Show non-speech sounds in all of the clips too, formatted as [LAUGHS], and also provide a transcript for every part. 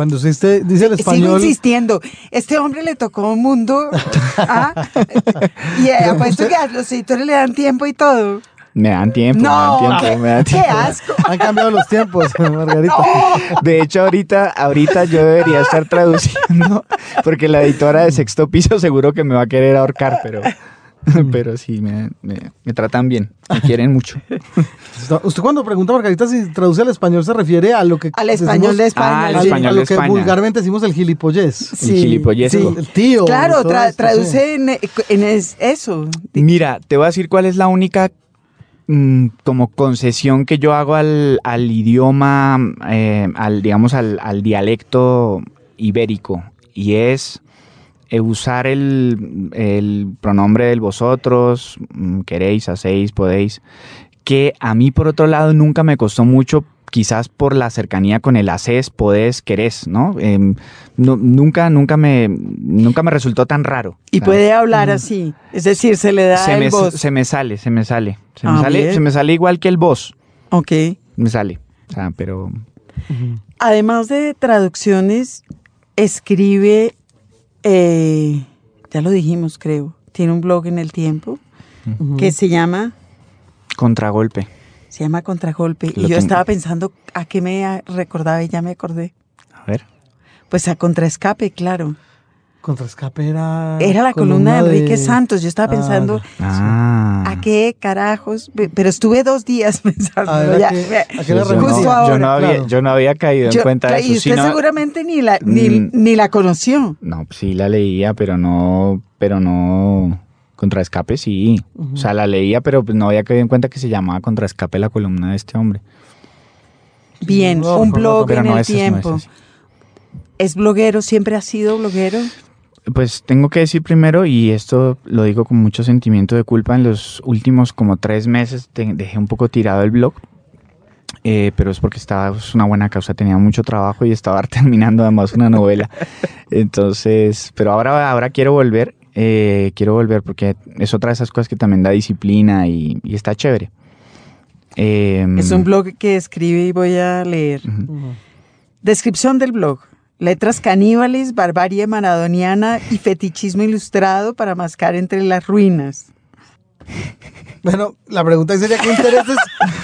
Cuando usted dice el Sigo español. insistiendo. Este hombre le tocó un mundo. ¿ah? [LAUGHS] Y eh, apuesto que a los editores le dan tiempo y todo. Me dan tiempo, No, me dan tiempo, me dan [LAUGHS] qué tiempo. asco. Han cambiado los tiempos, [LAUGHS] Margarita. De hecho, ahorita, ahorita yo debería estar traduciendo, porque la editora de sexto piso seguro que me va a querer ahorcar, pero, [LAUGHS] pero sí, me, me- me tratan bien, me quieren mucho. [LAUGHS] Usted cuando pregunta, Margarita, si traduce al español, se refiere a lo que. Al español de España. Ah, al español a de lo que España. vulgarmente decimos el gilipollez. Sí, gilipollez. sí. El tío. Claro, tra- traduce en, en es- eso. Mira, te voy a decir cuál es la única mm, como concesión que yo hago al, al idioma, eh, al, digamos, al, al dialecto ibérico, y es usar el, el pronombre del vosotros, mm, queréis, hacéis, podéis, que a mí por otro lado nunca me costó mucho, quizás por la cercanía con el haces, podés, querés, ¿no? Em, no- nunca, nunca me, nunca me resultó tan raro. Y puede hablar así. Es decir, se le da se el me, voz. se me sale, se me sale. Se, Ah, me sale bien. se me sale igual que el voz. Ok. Me sale. O sea, pero. Además de traducciones, escribe, eh, ya lo dijimos, creo, tiene un blog en el tiempo que se llama, Contragolpe. se llama Contragolpe. Lo Y yo tengo. estaba pensando a qué me recordaba y ya me acordé. A ver. Pues a Contraescape, claro. Contraescape era. Era la columna, de Enrique Santos. Yo estaba Ah, pensando, Ah. ¿a qué carajos? Pe- Pero estuve dos días [LAUGHS] pensando. Ah, ya, a era Pues yo, no, Justo yo ahora, no había, claro. yo no había caído en Yo- cuenta de y eso. usted Sí, no- seguramente ni la, ni, Mm. ni la conoció. No, pues sí la leía, pero no. Pero no. Contraescape sí. O sea, la leía, pero pues no había caído en cuenta que se llamaba Contraescape la columna de este hombre. Bien, No, un blog en no, el ese es- no, tiempo. ¿Es bloguero? ¿Siempre ha sido bloguero? Pues tengo que decir primero, y esto lo digo con mucho sentimiento de culpa, en los últimos como tres meses te- dejé un poco tirado el blog, eh, pero es porque estaba, es una buena causa, tenía mucho trabajo y estaba [LAUGHS] terminando además una novela. Entonces, pero ahora, ahora quiero volver, eh, quiero volver porque es otra de esas cosas que también da disciplina y, y está chévere. Eh, Es un blog que escribe y voy a leer. Descripción del blog. Letras caníbales, barbarie maradoniana y fetichismo ilustrado para mascar entre las ruinas. Bueno, la pregunta sería: ¿qué intereses,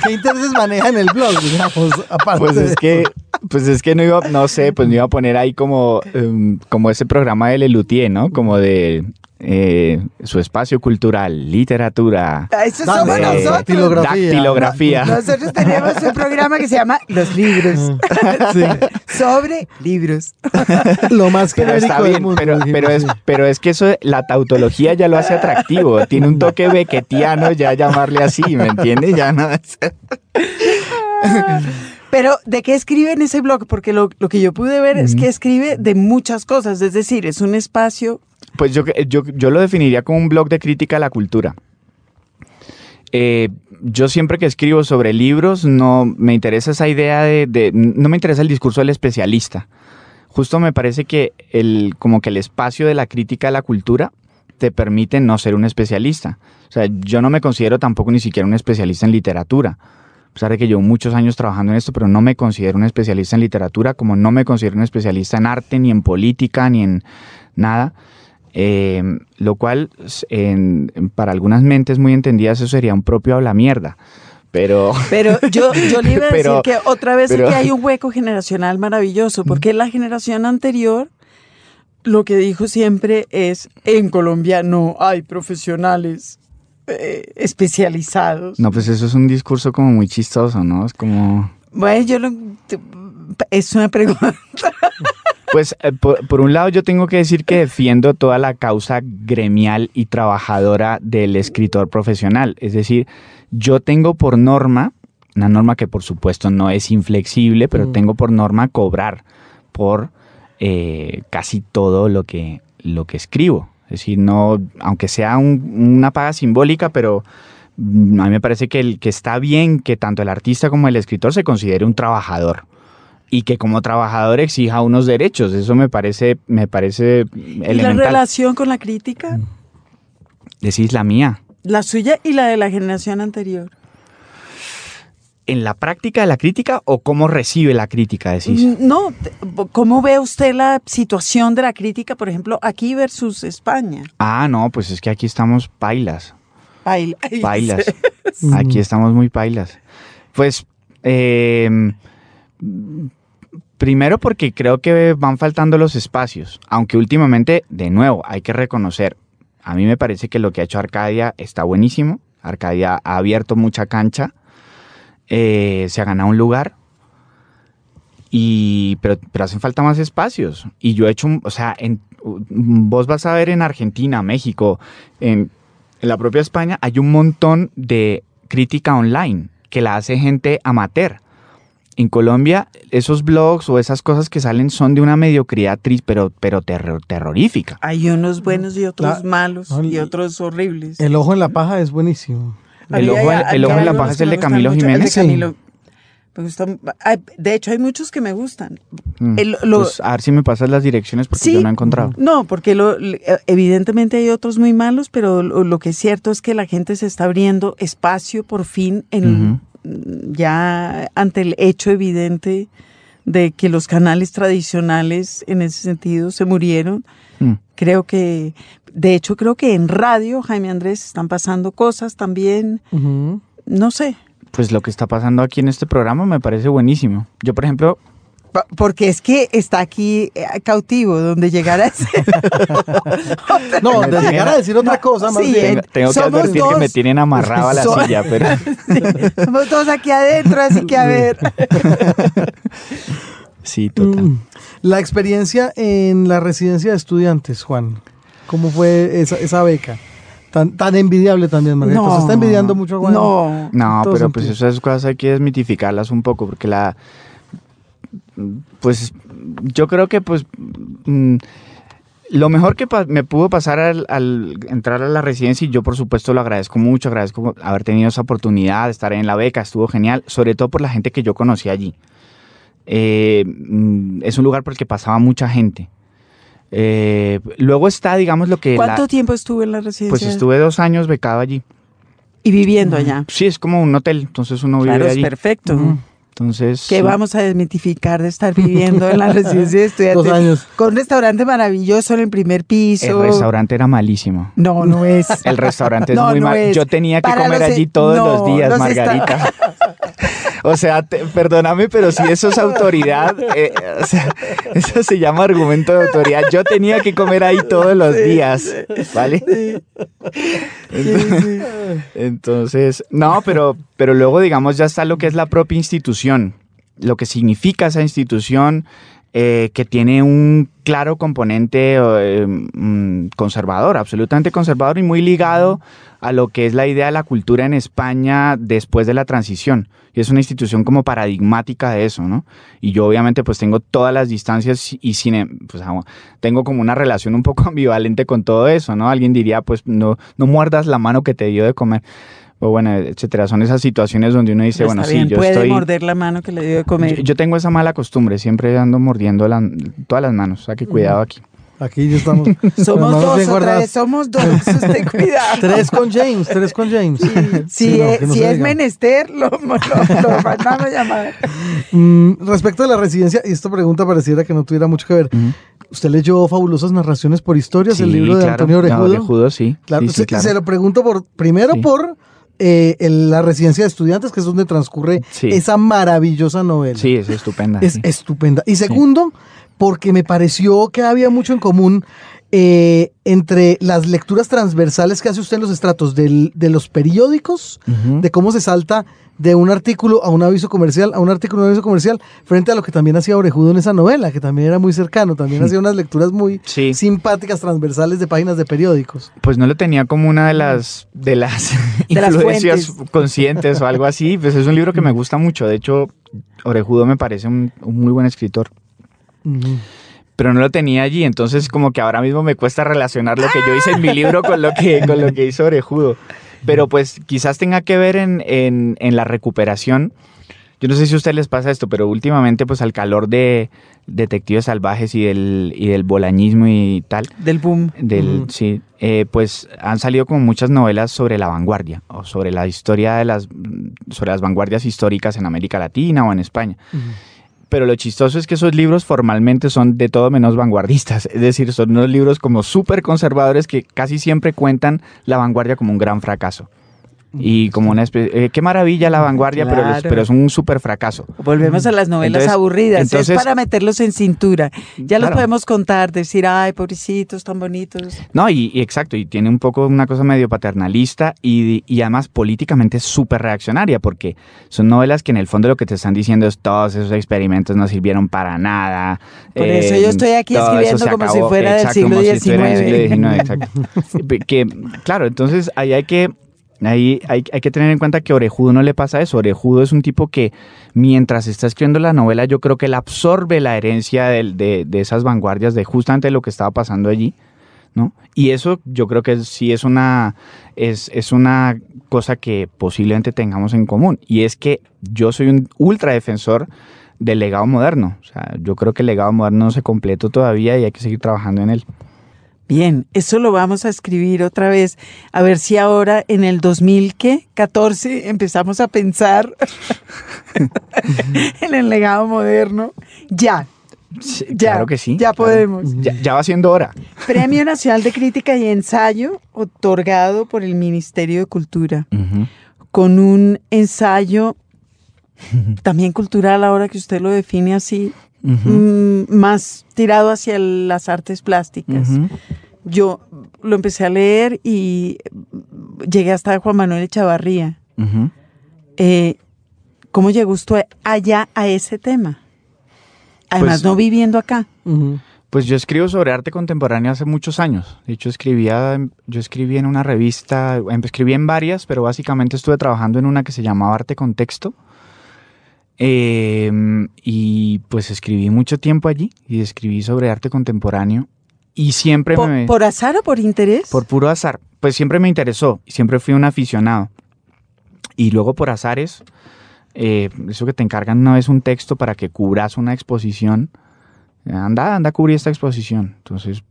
¿qué intereses maneja en el blog? Digamos, aparte Pues es que, pues es que no iba, no sé, pues no iba a poner ahí como, em, como ese programa de Lelutier, ¿no? Como de eh, su espacio cultural, literatura, Ah, Eso somos eh, nosotros. dactilografía. dactilografía. Nosotros tenemos un programa que se llama Los Libros. [LAUGHS] Sí. Sobre libros. lo más Pero genérico está del bien, mundo. pero, pero, es, pero es que eso, la tautología ya lo hace atractivo. Tiene un toque bequetiano ya llamarle así, ¿me entiendes? Ya no es- Pero, ¿de qué escribe en ese blog? Porque lo, lo que yo pude ver es que escribe de muchas cosas. Es decir, es un espacio Pues yo, yo, yo lo definiría como un blog de crítica a la cultura. Eh, yo siempre que escribo sobre libros no me interesa esa idea de, no me interesa el discurso del especialista. Justo me parece que el como que el espacio de la crítica a la cultura te permite no ser un especialista. O sea, yo no me considero tampoco ni siquiera un especialista en literatura. A pesar de que llevo muchos años trabajando en esto, pero no me considero un especialista en literatura, como no me considero un especialista en arte, ni en política, ni en nada. Eh, lo cual, en- para algunas mentes muy entendidas, eso sería un propio habla mierda. Pero, [LAUGHS] Pero yo, yo le iba a [LAUGHS] Pero- decir que otra vez pero- que hay un hueco generacional maravilloso, porque la generación anterior lo que dijo siempre es, en Colombia no hay profesionales eh, especializados. no, pues eso es un discurso como muy chistoso, ¿no? Es como... Bueno, yo lo... Es una pregunta. [LAUGHS] Pues eh, por, por un lado yo tengo que decir que defiendo toda la causa gremial y trabajadora del escritor profesional. Es decir, yo tengo por norma, una norma que por supuesto no es inflexible, pero Mm. tengo por norma cobrar por eh, casi todo lo que, lo que escribo. Es decir, no, aunque sea un- una paga simbólica, pero mm, a mí me parece que, el, que está bien que tanto el artista como el escritor se considere un trabajador y que como trabajador exija unos derechos. Eso me parece, me parece ¿Y la elemental. relación con la crítica? Decís la mía. La suya y la de la generación anterior. en la práctica de la crítica o cómo recibe la crítica, decís? Mm, No, ¿cómo ve usted la situación de la crítica, por ejemplo, aquí versus España? Ah, no, pues es que aquí estamos pailas, ay, [LAUGHS] pailas. [LAUGHS] Aquí estamos muy pailas. Pues, eh, primero porque creo que van faltando los espacios, aunque últimamente, de nuevo, hay que reconocer, a mí me parece que lo que ha hecho Arcadia está buenísimo. Arcadia ha abierto mucha cancha, eh, se ha ganado un lugar, y, pero, pero hacen falta más espacios. Y yo he hecho, o sea, vos vas a ver en Argentina, México, en la propia España, hay un montón de crítica online que la hace gente amateur. En Colombia, esos blogs o esas cosas que salen son de una mediocridad triste, pero, pero terror- terrorífica. Hay unos buenos y otros La- malos no, y otros horribles. El ojo en la paja es buenísimo. El ojo en- el había ojo en la paja es el de Camilo mucho, el de Jiménez. Sí. Camilo. Me de hecho, hay muchos que me gustan. Mm. El- lo- Pues, a ver si me pasas las direcciones porque Sí. yo no he encontrado. No, porque lo, evidentemente hay otros muy malos, pero lo, lo que es cierto es que la gente se está abriendo espacio por fin en, ya ante el hecho evidente de que los canales tradicionales en ese sentido se murieron. Mm. Creo que, de hecho, creo que en radio, Jaime Andrés, están pasando cosas también, no sé, Pues lo que está pasando aquí en este programa me parece buenísimo. Yo, por ejemplo, Porque es que está aquí eh, cautivo, donde llegar a ese. [LAUGHS] No, de llegar a decir otra cosa, más Sí, bien. tengo, que somos advertir que dos. me tienen amarrado a la So- silla, pero [LAUGHS] Estamos todos aquí adentro, así que a ver. [LAUGHS] sí, total. Mm. La experiencia en la residencia de estudiantes, Juan. ¿Cómo fue esa, esa beca? Tan, tan envidiable también, Margarita. Se está envidiando mucho a Juan. No. No, pero pues esas cosas hay que desmitificarlas un poco, porque la. Pues yo creo que, pues. mm, lo mejor que me pudo pasar al, al entrar a la residencia, y yo por supuesto lo agradezco mucho, agradezco haber tenido esa oportunidad de estar en la beca, estuvo genial, sobre todo por la gente que yo conocí allí. Eh, mm, es un lugar por el que pasaba mucha gente. Eh, luego está, digamos, lo que... la- ¿Cuánto tiempo estuve en la residencia? pues estuve dos años becado allí. Y viviendo allá. Sí, es como un hotel, entonces uno vive Claro, es perfecto. Entonces, ¿Qué sí. vamos a desmitificar de estar [LAUGHS] viviendo en la residencia de estudiantes? Dos años. Con un restaurante maravilloso en el primer piso. el restaurante era malísimo. No, no es. El restaurante es No, muy no mal. es. Yo tenía que Para comer allí todos no, los días, Margarita. [LAUGHS] o sea, te- perdóname, pero si eso es autoridad, eh, o sea, eso se llama argumento de autoridad. Yo tenía que comer ahí todos los días, ¿vale? Entonces, entonces, no, pero, pero luego, digamos, ya está lo que es la propia institución, lo que significa esa institución, eh, que tiene un claro componente eh, mm, conservador, absolutamente conservador y muy ligado a lo que es la idea de la cultura en España después de la transición. Y es una institución como paradigmática de eso, ¿no? Y yo obviamente pues tengo todas las distancias y sin, em- pues, tengo como una relación un poco [LAUGHS] ambivalente con todo eso, ¿no? Alguien diría pues no, no muerdas la mano que te dio de comer. O bueno, etcétera. Son esas situaciones donde uno dice, Está bueno, bien, sí, yo puede estoy... morder la mano que le dio de comer. Yo, yo tengo esa mala costumbre, siempre ando mordiendo la- todas las manos. O sea, que cuidado aquí. Aquí ya estamos. [LAUGHS] somos dos otra vez, somos dos. [LAUGHS] Usted cuidado. Tres con James, tres con James. Si, [LAUGHS] Sí, no, es, que no si es menester, lo, lo, lo mandamos a llamar. Mm, respecto a la residencia, y esta pregunta pareciera que no tuviera mucho que ver. ¿Usted leyó Fabulosas Narraciones por Historias, el libro de claro. Antonio No, Orejudo? Orejudo, sí. Claro, Sí, sí, se, claro. se lo pregunto por primero Sí. por eh, el- la residencia de estudiantes, que es donde transcurre Sí. esa maravillosa novela. Sí, es estupenda. Es sí. estupenda. Y segundo, porque me pareció que había mucho en común eh, entre las lecturas transversales que hace usted en los estratos del- de los periódicos, de cómo se salta de un artículo a un aviso comercial, a un artículo a un aviso comercial, frente a lo que también hacía Orejudo en esa novela, que también era muy cercano, también [LAUGHS] hacía unas lecturas muy Sí. simpáticas transversales de páginas de periódicos. Pues no lo tenía como una de las de las [LAUGHS] De [LAUGHS] influencias conscientes o algo así. Pues es un libro que me gusta mucho. De hecho, Orejudo me parece un, un muy buen escritor. Pero no lo tenía allí, entonces como que ahora mismo me cuesta relacionar lo que yo hice en mi [LAUGHS] libro con lo que, con lo que hizo Orejudo. Pero pues quizás tenga que ver en, en- en la recuperación yo no sé si a ustedes les pasa esto, pero últimamente pues al calor de detectives salvajes y del, y del bolañismo y tal, Del boom. del, Ujú. sí, eh, pues han salido como muchas novelas sobre la vanguardia o sobre la historia de las, sobre las vanguardias históricas en América Latina o en España. Pero lo chistoso es que esos libros formalmente son de todo menos vanguardistas, es decir, son unos libros como súper conservadores que casi siempre cuentan la vanguardia como un gran fracaso. Y como una especie, eh, qué maravilla la vanguardia, pero, Claro. pero es un súper fracaso. Volvemos a las novelas Entonces- aburridas. entonces- es para meterlos en cintura. Ya los podemos contar, decir, ay, pobrecitos, tan bonitos. No, y, y exacto, y tiene un poco una cosa medio paternalista y, y además políticamente súper reaccionaria, porque son novelas que en el fondo lo que te están diciendo es todos esos experimentos no sirvieron para nada. Por eso yo estoy aquí escribiendo como si fuera del siglo si XIX. siglo XIX, exacto. que, claro, entonces ahí hay que... Ahí hay, que tener en cuenta que Orejudo no le pasa eso. Orejudo es un tipo que mientras está escribiendo la novela, yo creo que él absorbe la herencia del- de, de esas vanguardias, de justamente lo que estaba pasando allí. ¿no? Y eso yo creo que sí es una, es una cosa que posiblemente tengamos en común. Y es que yo soy un ultra defensor del legado moderno. O sea, yo creo que el legado moderno no se completó todavía y hay que seguir trabajando en él. Bien, eso lo vamos a escribir otra vez. A ver si ahora en el 2014 empezamos a pensar [LAUGHS] en el legado moderno. Ya, Sí, ya. claro que sí. Ya podemos. Ya, ya va siendo hora. Premio [LAUGHS] Nacional de Crítica y Ensayo, otorgado por el Ministerio de Cultura, con un ensayo [LAUGHS] también cultural, ahora que usted lo define así, Mm, más tirado hacia las artes plásticas. Yo lo empecé a leer y llegué hasta Juan Manuel Echavarría. Eh, ¿Cómo llegó usted allá a ese tema? Además, Pues- no viviendo acá. Pues yo escribo sobre arte contemporáneo hace muchos años. De hecho, escribía, yo escribí en una revista, em, escribí en varias, pero básicamente estuve trabajando en una que se llamaba Arte Contexto. Eh, y pues escribí mucho tiempo allí y escribí sobre arte contemporáneo. Y siempre ¿Por, me... por azar o por interés? Por puro azar. Pues siempre me interesó siempre fui un aficionado. Y luego por azares, eh, eso que te encargan una vez un texto para que cubras una exposición. Anda, anda a cubrir esta exposición. Entonces,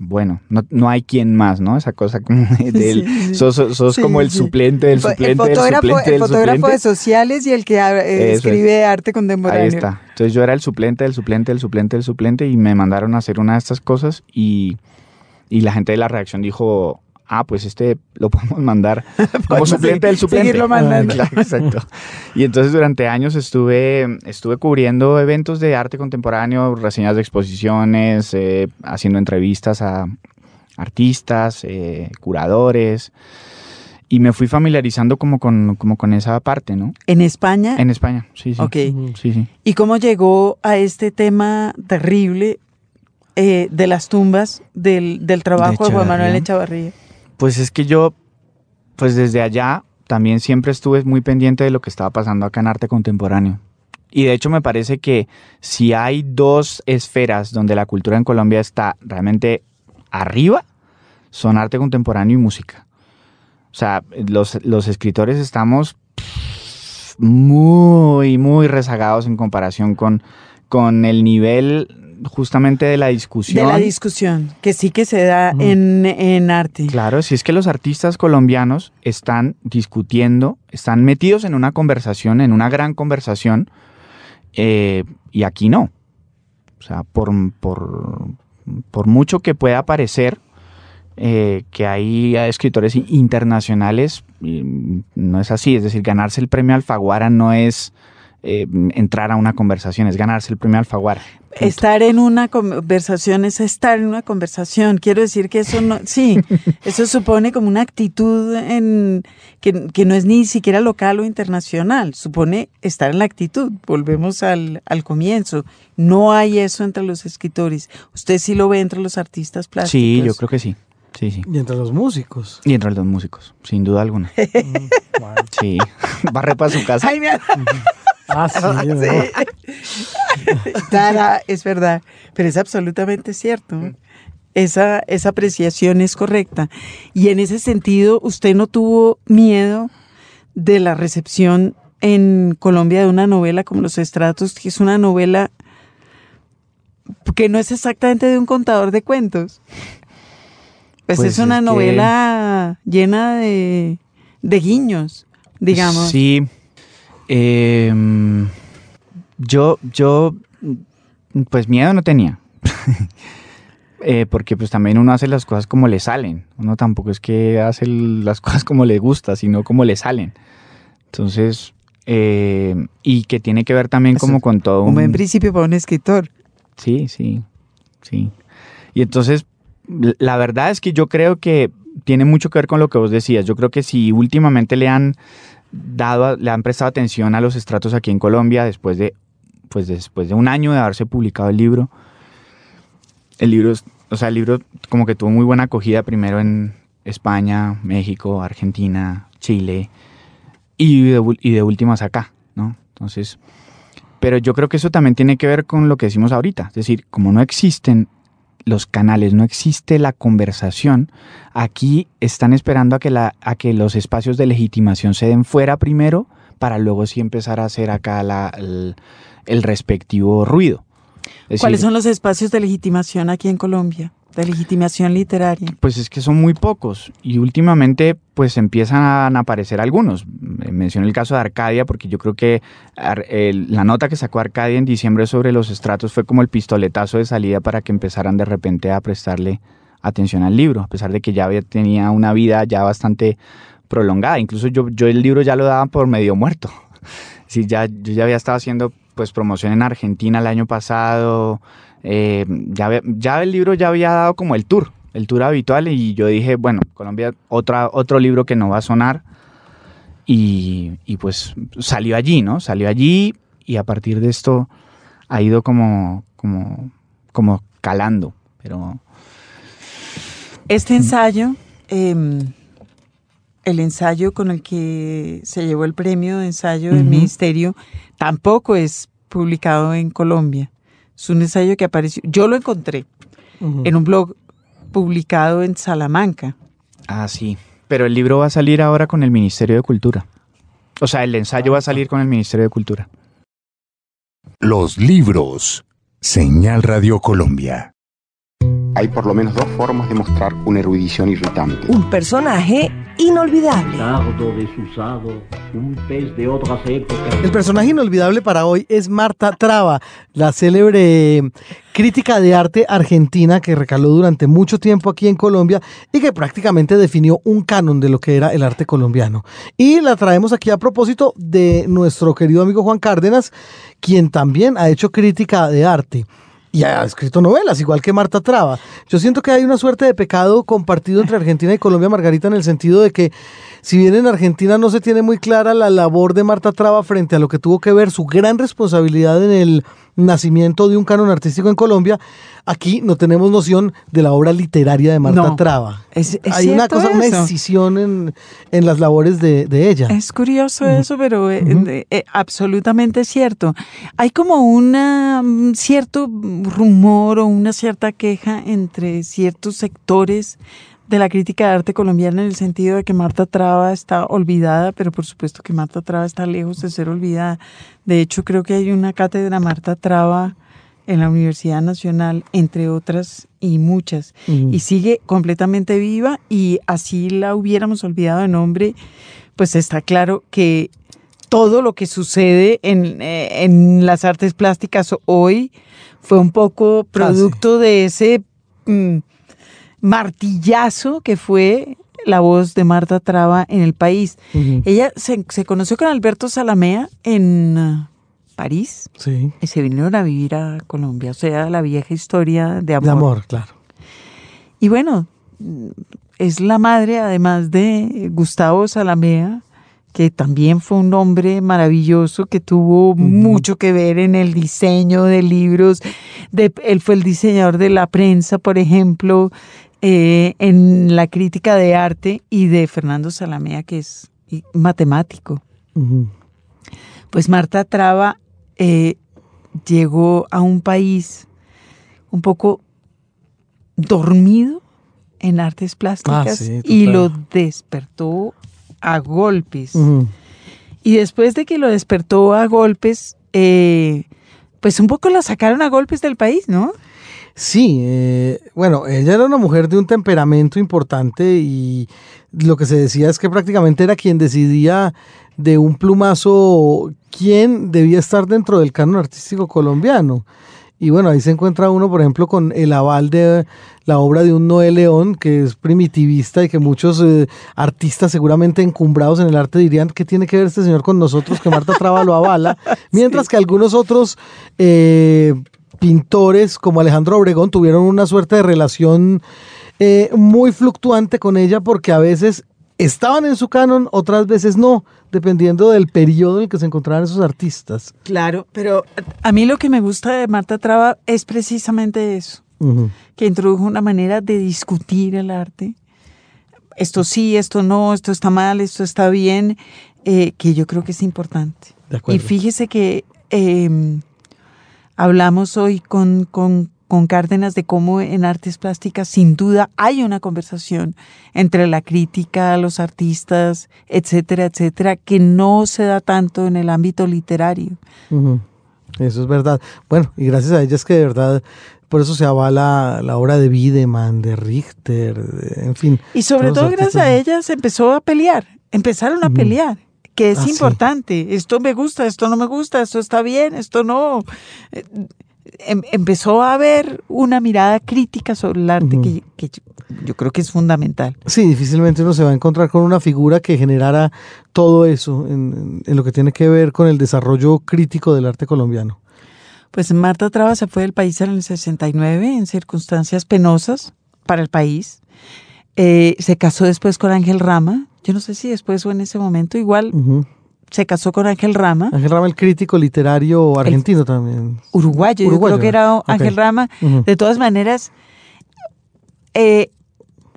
bueno, no, no hay quien más, ¿no? Esa cosa como [LAUGHS] del... Sí. Sos, sos- Sí, como el suplente del el suplente del fotógrafo, suplente el del fotógrafo suplente. de sociales y el que eh, escribe arte contemporáneo. Ahí está. Entonces yo era el suplente del suplente del suplente del suplente y me mandaron a hacer una de estas cosas y, y la gente de la redacción dijo, ah, pues este lo [LAUGHS] podemos mandar [LAUGHS] como suplente del suplente. seguirlo mandando. [LAUGHS] Claro, exacto. Y entonces durante años estuve, estuve cubriendo eventos de arte contemporáneo, reseñas de exposiciones, eh, haciendo entrevistas a artistas, eh, curadores. Y me fui familiarizando como con, como con esa parte, ¿no? En España. En España, sí, sí. ok. Sí, sí. ¿Y cómo llegó a este tema terrible eh, de las tumbas del, del trabajo de, Juan Manuel Echavarría? Pues es que yo, pues desde allá también siempre estuve muy pendiente de lo que estaba pasando acá en arte contemporáneo. Y de hecho me parece que si hay dos esferas donde la cultura en Colombia está realmente arriba, son arte contemporáneo y música. O sea, los, los escritores estamos muy, muy rezagados en comparación con, con el nivel justamente de la discusión. De la discusión, que sí que se da en, en arte. Claro, si es que los artistas colombianos están discutiendo, están metidos en una conversación, en una gran conversación, eh, y aquí no. O sea, por, por, por mucho que pueda parecer eh, que hay escritores internacionales, no es así. Es decir, ganarse el premio Alfaguara no es eh, entrar a una conversación, es ganarse el premio Alfaguara. Punto. Estar en una conversación es estar en una conversación. Quiero decir que eso no, sí, eso supone como una actitud en, que, que no es ni siquiera local o internacional, supone estar en la actitud. Volvemos al, al comienzo. No hay eso entre los escritores. Usted sí lo ve entre los artistas plásticos. Sí, yo creo que sí. Sí, sí. Y entre los músicos. Y entre los músicos, sin duda alguna. Mm. Sí. [LAUGHS] Barre para su casa. Ay, me- Ah, [LAUGHS] sí, ¿no? Tara, es verdad, pero es absolutamente cierto. Esa, esa apreciación es correcta. Y en ese sentido, usted no tuvo miedo de la recepción en Colombia de una novela como Los Estratos, que es una novela que no es exactamente de un contador de cuentos. Pues, Pues es una es que- novela llena de, de guiños, digamos. Sí. Em, yo, yo, pues miedo no tenía. [LAUGHS] Eh, porque pues también uno hace las cosas como le salen. Uno tampoco es que hace las [LAUGHS] cosas como le gusta, sino como le salen. Entonces, eh, y que tiene que ver también Eso, como con todo Un buen principio para un escritor. Sí, sí, sí. Y entonces, la verdad es que yo creo que tiene mucho que ver con lo que vos decías. Yo creo que si últimamente le han dado, le han prestado atención a los estratos aquí en Colombia después de, pues después de un año de haberse publicado el libro, el libro, o sea, el libro como que tuvo muy buena acogida primero en España, México, Argentina, Chile y de, y de últimas acá, ¿no? Entonces, pero yo creo que eso también tiene que ver con lo que decimos ahorita. Es decir, como no existen los canales, no existe la conversación, aquí están esperando a que, la, a que los espacios de legitimación se den fuera primero para luego sí empezar a hacer acá la- el, el respectivo ruido. Es ¿Cuáles son los espacios de legitimación aquí en Colombia? De legitimación literaria. Pues es que son muy pocos y últimamente pues empiezan a aparecer algunos. Eh, Mencioné el caso de Arcadia porque yo creo que la nota que sacó Arcadia en diciembre sobre los estratos fue como el pistoletazo de salida para que empezaran de repente a prestarle atención al libro, a pesar de que ya había, tenía una vida ya bastante prolongada. Incluso yo, yo el libro ya lo daba por medio muerto. [LAUGHS] Sí, ya, yo ya había estado haciendo pues promoción en Argentina el año pasado. Eh, ya, ya el libro ya había dado como el tour, el tour habitual y yo dije, bueno, Colombia, otra, otro libro que no va a sonar. Y, y pues salió allí, ¿no? Salió allí y a partir de esto ha ido como, como, como calando. Pero Este ensayo, em, el ensayo con el que se llevó el premio de ensayo del ministerio, tampoco es publicado en Colombia. Es un ensayo que apareció, yo lo encontré en un blog publicado en Salamanca. Ah, sí. Pero el libro va a salir ahora con el Ministerio de Cultura. O sea, el ensayo va a salir con el Ministerio de Cultura. Los libros. Señal Radio Colombia. Hay por lo menos dos formas de mostrar una erudición irritante. Un personaje inolvidable. Dardo desusado, un pez de otras épocas. El personaje inolvidable para hoy es Marta Traba, la célebre crítica de arte argentina que recaló durante mucho tiempo aquí en Colombia y que prácticamente definió un canon de lo que era el arte colombiano. Y la traemos aquí a propósito de nuestro querido amigo Juan Cárdenas, quien también ha hecho crítica de arte. Y ha escrito novelas, igual que Marta Traba. Yo siento que hay una suerte de pecado compartido entre Argentina y Colombia, Margarita, en el sentido de que si bien en Argentina no se tiene muy clara la labor de Marta Traba frente a lo que tuvo que ver su gran responsabilidad en el nacimiento de un canon artístico en Colombia, aquí no tenemos noción de la obra literaria de Marta No. Traba. Es- es hay una cosa, una escisión en, en las labores de, de ella. Es curioso eso, pero eh, eh, absolutamente cierto. Hay como una, un cierto rumor o una cierta queja entre ciertos sectores de la crítica de arte colombiana en el sentido de que Marta Traba está olvidada, pero por supuesto que Marta Traba está lejos de ser olvidada. De hecho, creo que hay una cátedra Marta Traba en la Universidad Nacional, entre otras y muchas, y sigue completamente viva y así la hubiéramos olvidado de nombre, pues está claro que todo lo que sucede en, eh, en las artes plásticas hoy fue un poco producto de ese mm, martillazo que fue la voz de Marta Traba en el país. Ella se, se conoció con Alberto Salamea en ah, París Sí, y se vinieron a vivir a Colombia, o sea, la vieja historia de amor. de amor, claro. Y bueno, es la madre además de Gustavo Salamea, que también fue un hombre maravilloso que tuvo mucho que ver en el diseño de libros. De, él fue el diseñador de la prensa, por ejemplo, eh, en la crítica de arte y de Fernando Salamea, que es matemático. Pues Marta Traba eh, llegó a un país un poco dormido en artes plásticas Ah, sí, y lo despertó a golpes. Y después de que lo despertó a golpes, eh, pues un poco la sacaron a golpes del país, ¿no? Sí, eh, bueno, ella era una mujer de un temperamento importante y lo que se decía es que prácticamente era quien decidía de un plumazo quién debía estar dentro del canon artístico colombiano. Y bueno, ahí se encuentra uno, por ejemplo, con el aval de la obra de un Noé León, que es primitivista y que muchos eh, artistas seguramente encumbrados en el arte dirían que tiene que ver este señor con nosotros, que Marta Traba lo avala, [LAUGHS] mientras que algunos otros eh, pintores como Alejandro Obregón tuvieron una suerte de relación eh, muy fluctuante con ella porque a veces estaban en su canon, otras veces no, dependiendo del periodo en el que se encontraban esos artistas. Claro, pero a mí lo que me gusta de Marta Traba es precisamente eso, que introdujo una manera de discutir el arte. Esto sí, esto no, esto está mal, esto está bien, eh, que yo creo que es importante. De acuerdo. Y fíjese que eh, hablamos hoy con, con, con Cárdenas de cómo en artes plásticas sin duda hay una conversación entre la crítica, los artistas, etcétera, etcétera, que no se da tanto en el ámbito literario. Eso es verdad. Bueno, y gracias a ella es que de verdad, por eso se avala la obra de Wiedemann, de Richter, de- en fin. Y sobre todo gracias a ella se empezó a pelear, empezaron a pelear, que es Ah, sí. importante. Esto me gusta, esto no me gusta, esto está bien, esto no. Eh, em- empezó a haber una mirada crítica sobre el arte que, que yo- yo creo que es fundamental. Sí, difícilmente uno se va a encontrar con una figura que generara todo eso en, en lo que tiene que ver con el desarrollo crítico del arte colombiano. Pues Marta Traba se fue del país en el 69 en circunstancias penosas para el país. Eh, se casó después con Ángel Rama. Yo no sé si después o en ese momento, igual se casó con Ángel Rama, Ángel Rama, el crítico literario argentino también. uruguayo. Yo Uruguayo, creo que era. Ángel Rama. De todas maneras, eh,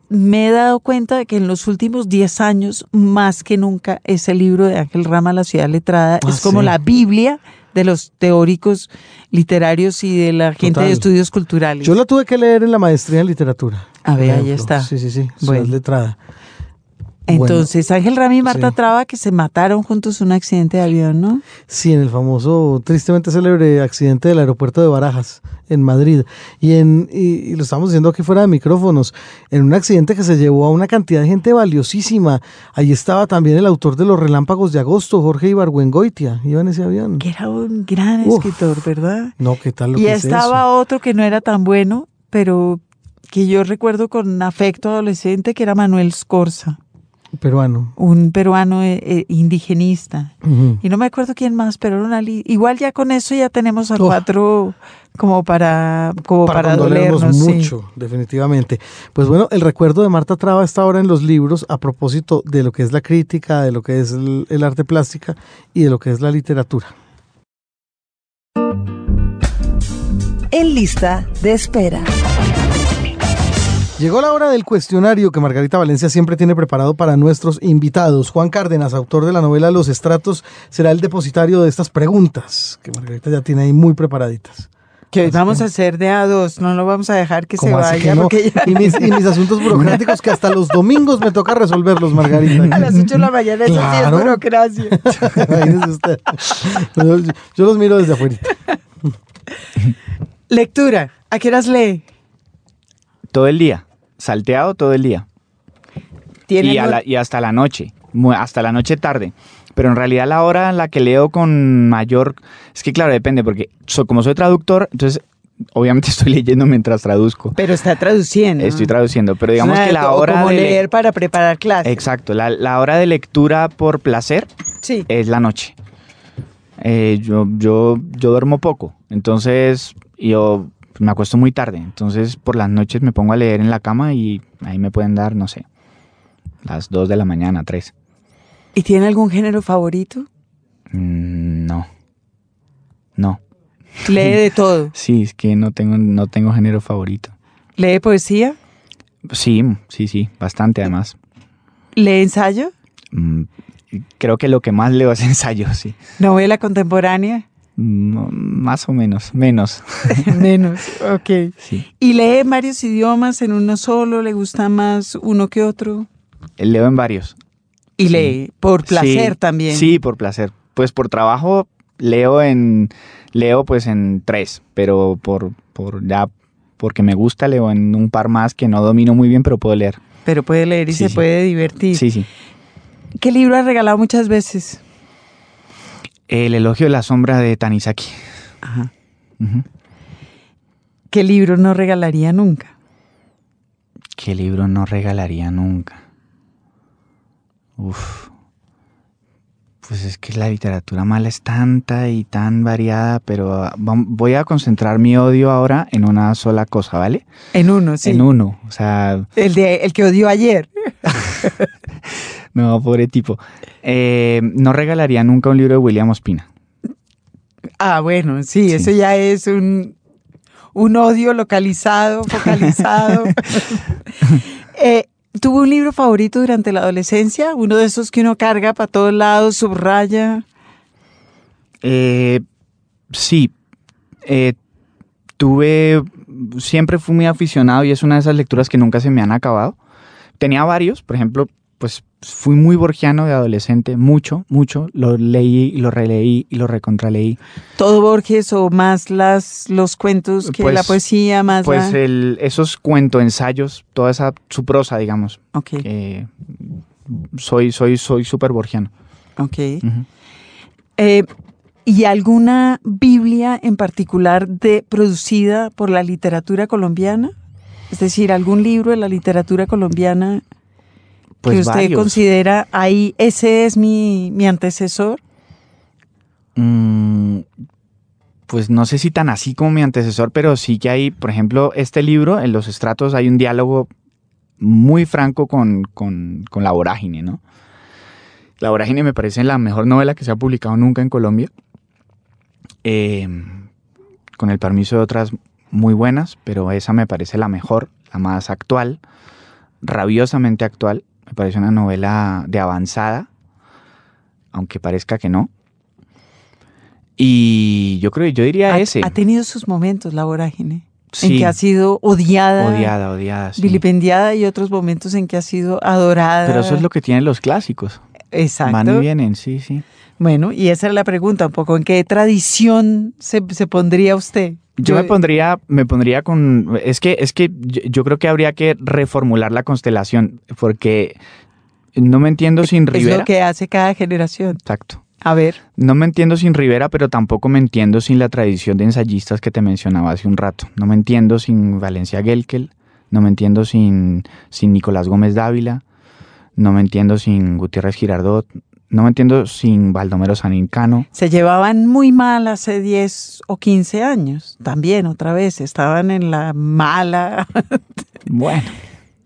me he dado cuenta de que en los últimos 10 años, más que nunca, ese libro de Ángel Rama, La ciudad letrada, Ah, es como sí. la Biblia de los teóricos literarios y de la gente Total. de estudios culturales. Yo la tuve que leer en la maestría en literatura. A ver, ahí está. Sí, sí, sí. Bueno. Bueno. letrada. Entonces, Ángel Rama y Marta sí. Traba, que se mataron juntos en un accidente de avión, ¿no? Sí, en el famoso, tristemente célebre accidente del aeropuerto de Barajas, en Madrid. Y, en, y, y lo estamos diciendo aquí fuera de micrófonos, en un accidente que se llevó a una cantidad de gente valiosísima. Ahí estaba también el autor de Los Relámpagos de Agosto, Jorge Ibargüengoitia, iba en ese avión. Que era un gran Uf. escritor, ¿verdad? No, ¿qué tal lo Y que es estaba eso? otro que no era tan bueno, pero que yo recuerdo con afecto adolescente, que era Manuel Scorza, Peruano. un peruano eh, eh, indigenista. Y no me acuerdo quién más, pero era una li- igual ya con eso ya tenemos a cuatro como para como para, dolernos, sí. mucho, definitivamente. Pues bueno, el recuerdo de Marta Traba está ahora en los libros a propósito de lo que es la crítica, de lo que es el, el arte plástica y de lo que es la literatura. En lista de espera. Llegó la hora del cuestionario que Margarita Valencia siempre tiene preparado para nuestros invitados. Juan Cárdenas, autor de la novela Los Estratos, será el depositario de estas preguntas que Margarita ya tiene ahí muy preparaditas. Que Así vamos que- a hacer de a dos, no lo vamos a dejar que se ¿Cómo así vaya que no? porque ya y, mis, y mis [LAUGHS] asuntos burocráticos que hasta los domingos me toca resolverlos, Margarita. a las 8 de la mañana eso sí es Claro. burocracia. [LAUGHS] Usted. Yo, yo los miro desde afuera. Lectura, ¿a qué horas lee? Todo el día, salteado todo el día. ¿Tiene Y, a algo- la- y hasta la noche, hasta la noche tarde. Pero en realidad la hora en la que leo con mayor... Es que claro, depende, porque so- como soy traductor, entonces obviamente [LAUGHS] estoy leyendo mientras traduzco. Pero está traduciendo. Estoy traduciendo, pero digamos que la hora como de... le- leer para preparar clases. Exacto, la, la hora de lectura por placer Sí. es la noche. Eh, yo, yo, yo duermo poco, entonces yo me acuesto muy tarde, entonces por las noches me pongo a leer en la cama y ahí me pueden dar, no sé, las 2 de la mañana, 3. ¿Y tiene algún género favorito? Mm, no, no. Lee de [LAUGHS] todo. Sí, es que no tengo, no tengo género favorito. ¿Lee poesía? Sí, sí, sí, bastante además. ¿Lee ensayo? Mm, creo que lo que más leo es [LAUGHS] ensayo, sí. ¿Novela contemporánea? Mm, más o menos, menos. [LAUGHS] Menos, ok. Sí. ¿Y lee en varios idiomas, en uno solo? ¿Le gusta más uno que otro? Leo en varios. Y lee por placer Sí, también. Sí, por placer. Pues por trabajo leo en leo pues en tres, pero por, por ya porque me gusta leo en un par más que no domino muy bien, pero puedo leer. Pero puede leer y Sí, se sí. puede divertir. Sí, sí. ¿Qué libro has regalado muchas veces? El elogio de la sombra de Tanizaki. Ajá. ¿Qué libro no regalaría nunca? ¿Qué libro no regalaría nunca? Uf. Pues es que la literatura mala es tanta y tan variada, pero ah, voy a concentrar mi odio ahora en una sola cosa, ¿vale? En uno, sí. En uno. O sea, El, de, el que odió ayer. [LAUGHS] no, pobre tipo. Eh, no regalaría nunca un libro de William Ospina. Ah, bueno, sí, Sí. eso ya es un, un odio localizado, [LAUGHS] focalizado. [LAUGHS] Eh, ¿Tuvo un libro favorito durante la adolescencia? Uno de esos que uno carga para todos lados, subraya. Eh, sí, eh, tuve, siempre fui muy aficionado y es una de esas lecturas que nunca se me han acabado. Tenía varios, por ejemplo, pues fui muy borgiano de adolescente, mucho, mucho. Lo leí y lo releí y lo recontraleí. Todo Borges o más las, los cuentos que Pues- la poesía, más Pues la... el, esos cuentos, ensayos, toda esa, su prosa, digamos. Ok, eh, soy, soy, soy súper borgiano. ok. Eh, ¿Y alguna Biblia en particular de, producida por la literatura colombiana? Es decir, algún libro de la literatura colombiana Pues que usted varios. considera ahí, ese es mi, mi antecesor. Mm, pues no sé si tan así como mi antecesor, pero sí que hay, por ejemplo, este libro, en los estratos hay un diálogo muy franco con, con- con La Vorágine, ¿no? La Vorágine me parece la mejor novela que se ha publicado nunca en Colombia, Eh, con el permiso de otras muy buenas, pero esa me parece la mejor, la más actual, rabiosamente actual. Me parece una novela de avanzada, aunque parezca que no. Y yo creo, yo diría Ha, ese. ha tenido sus momentos la vorágine, en Sí, que ha sido odiada, odiada, odiada. sí. vilipendiada y otros momentos en que ha sido adorada. Pero eso es lo que tienen los clásicos. Exacto. Van y vienen, sí, sí. Bueno, y esa es la pregunta un poco, ¿en qué tradición se, se pondría usted? Yo, me pondría, me pondría con, es que, es que yo, creo que habría que reformular la constelación, porque no me entiendo sin Es Rivera. lo que hace cada generación. Exacto. A ver, No me entiendo sin Rivera, pero tampoco me entiendo sin la tradición de ensayistas que te mencionaba hace un rato. No me entiendo sin Valencia Gelkel, no me entiendo sin, sin Nicolás Gómez Dávila, no me entiendo sin Gutiérrez Girardot, no me entiendo sin Baldomero Sanincano. se llevaban muy mal hace 10 o 15 años. También, otra vez, estaban en la mala. [LAUGHS] Bueno.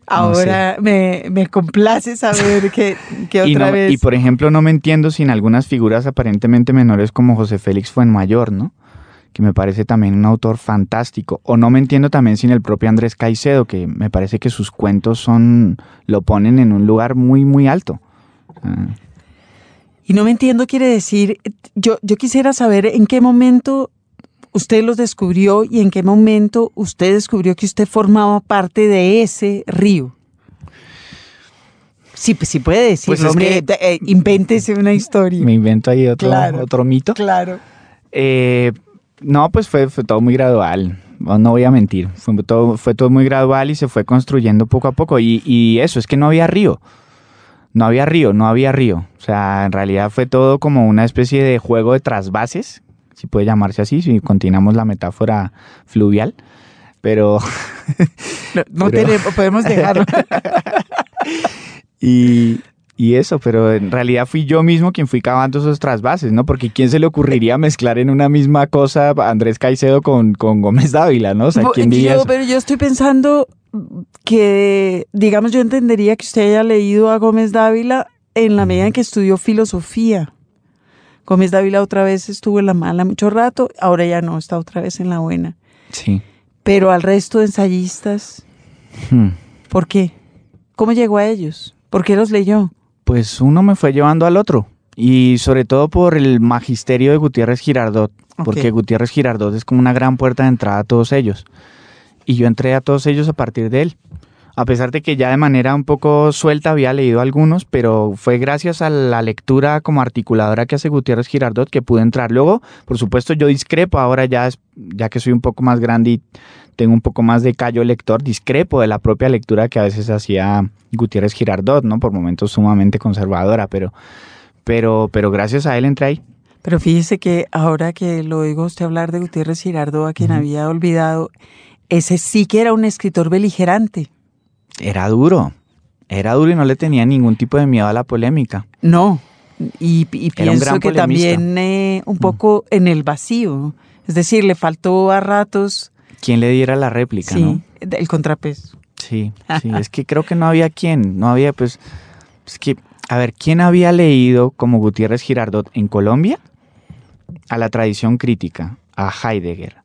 Ahora me, me complace saber que, que [LAUGHS] otra y, no- vez... y por ejemplo, no me entiendo sin algunas figuras aparentemente menores como José Félix Fuenmayor, ¿no? Que me parece también un autor fantástico. O no me entiendo también sin el propio Andrés Caicedo, que me parece que sus cuentos son. lo ponen en un lugar muy, muy alto. Ah, Y no me entiendo, quiere decir, yo, yo quisiera saber en qué momento usted los descubrió y en qué momento usted descubrió que usted formaba parte de ese río. Sí, pues sí puede decir, Pues es hombre, que- eh, invéntese una historia. me invento ahí otro, Claro. otro mito. Claro. Eh, no, pues fue, fue todo muy gradual. No, no voy a mentir. Fue todo, fue todo muy gradual y se fue construyendo poco a poco. Y, y eso, es que no había río. No había río, no había río. O sea, en realidad fue todo como una especie de juego de trasvases, si puede llamarse así, si continuamos la metáfora fluvial. Pero. [LAUGHS] No, no Pero- tenemos, podemos dejarlo. [LAUGHS] Y, y eso, pero en realidad fui yo mismo quien fui cavando esos trasvases, ¿no? Porque ¿quién se le ocurriría mezclar en una misma cosa a Andrés Caicedo con, con Gómez Dávila, ¿no? O sea, ¿quién diría Yo- eso? pero yo estoy pensando que, digamos, yo entendería que usted haya leído a Gómez Dávila en la medida en que estudió filosofía. Gómez Dávila otra vez estuvo en la mala mucho rato, ahora ya no, está otra vez en la buena. Sí. Pero al resto de ensayistas, Hmm. ¿por qué? ¿Cómo llegó a ellos? ¿Por qué los leyó? Pues uno me fue llevando al otro. Y sobre todo por el magisterio de Gutiérrez Girardot. Porque. Gutiérrez Girardot es como una gran puerta de entrada a todos ellos. Y yo entré a todos ellos a partir de él. a pesar de que ya de manera un poco suelta había leído algunos, pero fue gracias a la lectura como articuladora que hace Gutiérrez Girardot que pude entrar. Luego, por supuesto, yo discrepo ahora ya, ya que soy un poco más grande y tengo un poco más de callo lector, discrepo de la propia lectura que a veces hacía Gutiérrez Girardot, ¿no? Por momentos sumamente conservadora, pero, pero, pero gracias a él entré ahí. Pero fíjese que ahora que lo oigo usted hablar de Gutiérrez Girardot, a quien había olvidado, ese sí que era un escritor beligerante. Era duro, era duro y no le tenía ningún tipo de miedo a la polémica. No, y, pienso que polemista. también eh, un poco en el vacío. Es decir, le faltó a ratos, ¿Quién le diera la réplica, sí, no? el contrapeso. Sí, sí, es que [LAUGHS] creo que no había quien, no había pues, es que, a ver, ¿quién había leído como Gutiérrez Girardot en Colombia? A la tradición crítica, a Heidegger,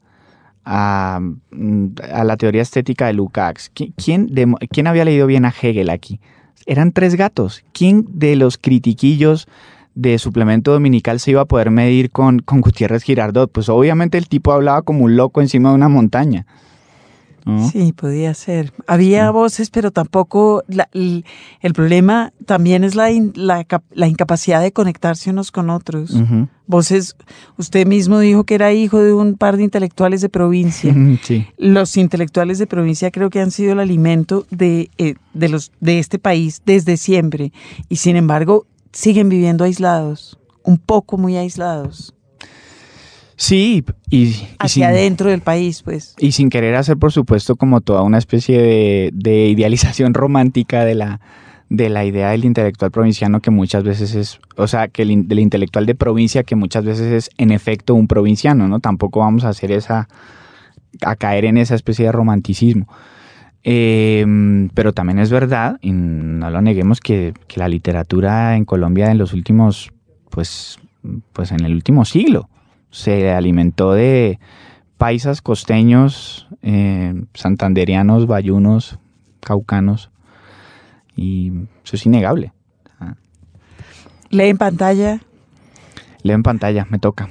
a, mm, a la teoría estética de Lukács. ¿Qui- ¿Quién, ¿Quién había leído bien a Hegel aquí? Eran tres gatos. ¿Quién de los critiquillos de suplemento dominical se iba a poder medir con, con Gutiérrez Girardot? Pues obviamente el tipo hablaba como un loco encima de una montaña. ¿No? Sí, podía ser. Había voces, pero tampoco. la- el, el problema también es la, in- la, la incapacidad de conectarse unos con otros. Ujú. Voces, usted mismo dijo que era hijo de un par de intelectuales de provincia. Sí. Los intelectuales de provincia creo que han sido el alimento de, eh, de, los, de este país desde siempre. Y sin embargo, siguen viviendo aislados, un poco muy aislados, Sí, y, y hacia sin, adentro del país, pues. y sin querer hacer, por supuesto, como toda una especie de, de idealización [LAUGHS] romántica de la, de la idea del intelectual provinciano que muchas veces es, o sea, que el del intelectual de provincia que muchas veces es en efecto un provinciano, ¿no? Tampoco vamos a hacer esa, a caer en esa especie de romanticismo. Eh, pero también es verdad, y no lo neguemos, que, que la literatura en Colombia en los últimos, pues, pues en el último siglo, se alimentó de paisas costeños, eh, santanderianos, bayunos, caucanos, y eso es innegable. Lee en pantalla Leo en pantalla, me toca.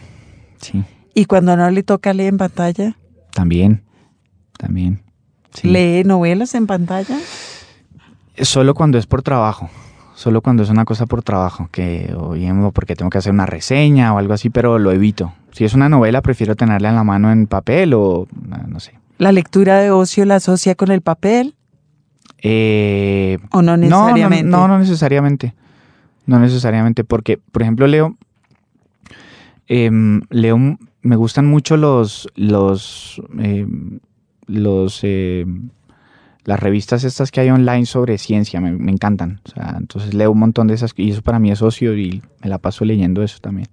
Sí, y cuando no le toca lee en pantalla. también, también. sí. ¿Lee novelas en pantalla? Solo cuando es por trabajo. Solo cuando es una cosa por trabajo, que o bien porque tengo que hacer una reseña o algo así, pero lo evito. Si es una novela, prefiero tenerla en la mano en papel o no sé. ¿La lectura de ocio la asocia con el papel Eh, o no no, no, necesariamente? no, no necesariamente. No necesariamente, porque, por ejemplo, leo, em, leo, me gustan mucho los, los, em, los, em, las revistas estas que hay online sobre ciencia, me, me encantan. O sea, entonces leo un montón de esas y eso para mí es ocio y me la paso leyendo eso también.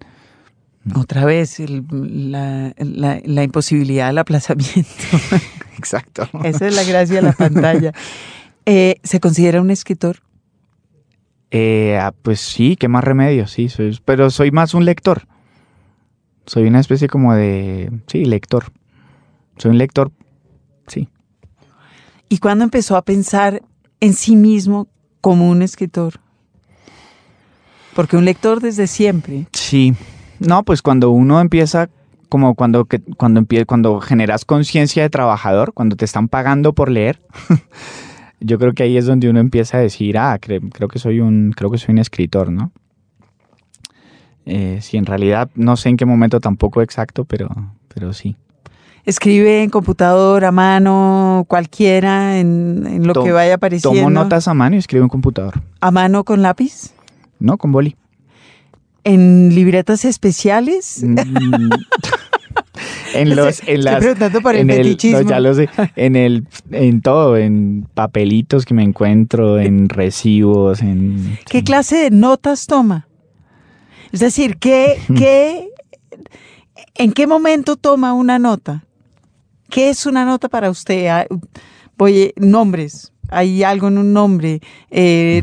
Otra vez, el- la, la- la imposibilidad del aplazamiento. [LAUGHS] Exacto. Esa es la gracia de la pantalla. Eh, ¿Se considera un escritor? Eh, ah, pues sí, qué más remedio, sí, soy- pero soy más un lector. Soy una especie como de, sí, lector. Soy un lector. ¿Y cuándo empezó a pensar en sí mismo como un escritor? Porque un lector desde siempre. Sí. No, pues cuando uno empieza, como cuando, cuando, empie- cuando generas conciencia de trabajador, cuando te están pagando por leer, [LAUGHS] yo creo que ahí es donde uno empieza a decir, ah, cre- creo que soy un, creo que soy un escritor, ¿no? Eh, sí, en realidad no sé en qué momento tampoco exacto, pero, pero sí. Escribe en computador, a mano, cualquiera, en, en lo que vaya apareciendo. Tomo notas a mano y escribo en computador. A mano con lápiz. No, con boli. En libretas especiales. Mm. [LAUGHS] en los, en las, el en el, fetichismo. no, ya lo sé, en el, en todo, en papelitos que me encuentro, en recibos, en. ¿Qué clase de notas toma? Es decir, ¿qué, [LAUGHS] qué, ¿en qué momento toma una nota? ¿Qué es una nota para usted? Ah, Oye, nombres. Hay algo en un nombre, eh,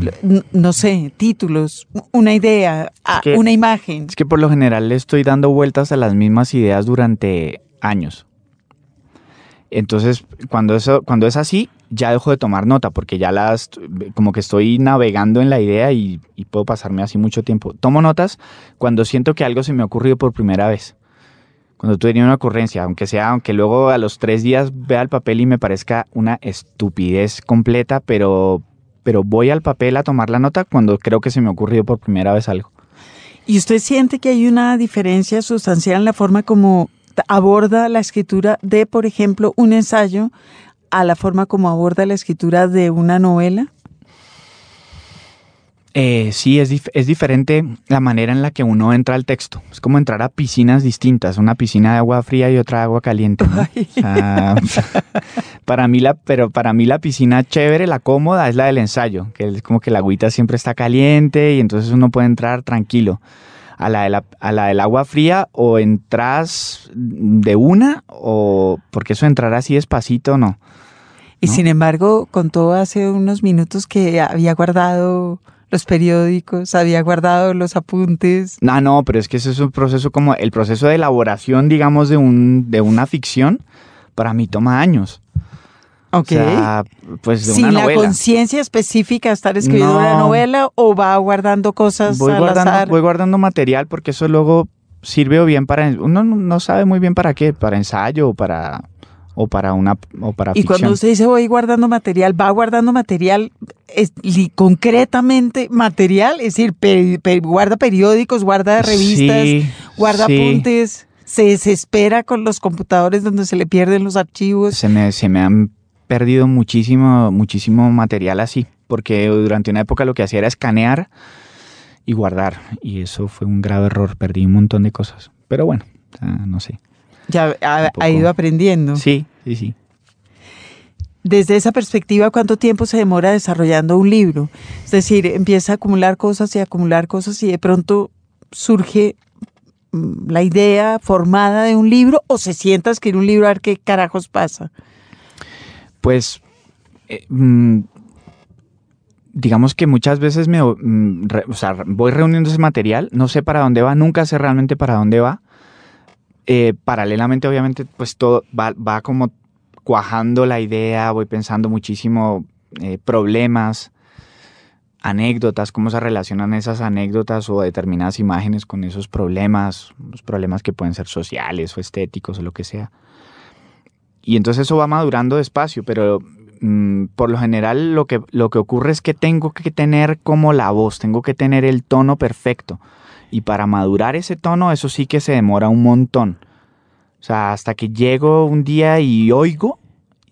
no sé, títulos, una idea, ah, que- una imagen. Es que por lo general le estoy dando vueltas a las mismas ideas durante años. Entonces, cuando, eso, cuando es así, ya dejo de tomar nota, porque ya las, como que estoy navegando en la idea y, y puedo pasarme así mucho tiempo. Tomo notas cuando siento que algo se me ha ocurrido por primera vez. Cuando tú tenías una ocurrencia, aunque sea, aunque luego a los tres días vea el papel y me parezca una estupidez completa, pero, pero voy al papel a tomar la nota cuando creo que se me ha ocurrido por primera vez algo. ¿Y usted siente que hay una diferencia sustancial en la forma como aborda la escritura de, por ejemplo, un ensayo a la forma como aborda la escritura de una novela? Eh, sí, es, dif- es diferente la manera en la que uno entra al texto. Es como entrar a piscinas distintas, una piscina de agua fría y otra de agua caliente. ¿no? O sea, [LAUGHS] para mí la, pero para mí la piscina chévere, la cómoda, es la del ensayo, que es como que la agüita siempre está caliente y entonces uno puede entrar tranquilo. A la, de la- a la del agua fría o entras de una o porque eso entrar así despacito no. Y ¿No? sin embargo, contó hace unos minutos que había guardado los periódicos, había guardado los apuntes. No, no, pero es que ese es un proceso como el proceso de elaboración, digamos, de, un, de una ficción, para mí toma años. Ok. O sea, pues de Sin una la conciencia específica de estar escribiendo una No. novela o va guardando cosas Voy al guardando, azar. voy guardando material porque eso luego sirve o bien para... Uno no- no sabe muy bien para qué, para ensayo o para, o para una o para Y cuando usted dice voy guardando material, va guardando material es, li- concretamente material, es decir, guarda periódicos, guarda revistas, Sí, guarda sí. apuntes, se desespera con los computadores donde se le pierden los archivos. se me, se me han perdido muchísimo, muchísimo material así, porque durante una época lo que hacía era escanear y guardar, y eso fue un grave error, perdí un montón de cosas, pero bueno, no sé. Ya ha, ido aprendiendo. Sí, sí, sí. Desde esa perspectiva, ¿cuánto tiempo se demora desarrollando un libro? Es decir, empieza a acumular cosas y acumular cosas y de pronto surge mm, la idea formada de un libro o se sienta a escribir un libro a ver qué carajos pasa. Pues, eh, mm, digamos que muchas veces me, mm, o sea, voy reuniendo ese material, no sé para dónde va, nunca sé realmente para dónde va. Eh, paralelamente, obviamente, pues todo va, como cuajando la idea, voy pensando muchísimo eh, problemas, anécdotas, cómo se relacionan esas anécdotas o determinadas imágenes con esos problemas, los problemas que pueden ser sociales o estéticos o lo que sea. Y entonces eso va madurando despacio, pero mm, por lo general lo que, lo que ocurre es que tengo que tener como la voz, tengo que tener el tono perfecto. Y para madurar ese tono, eso sí que se demora un montón. O sea, hasta que llego un día y oigo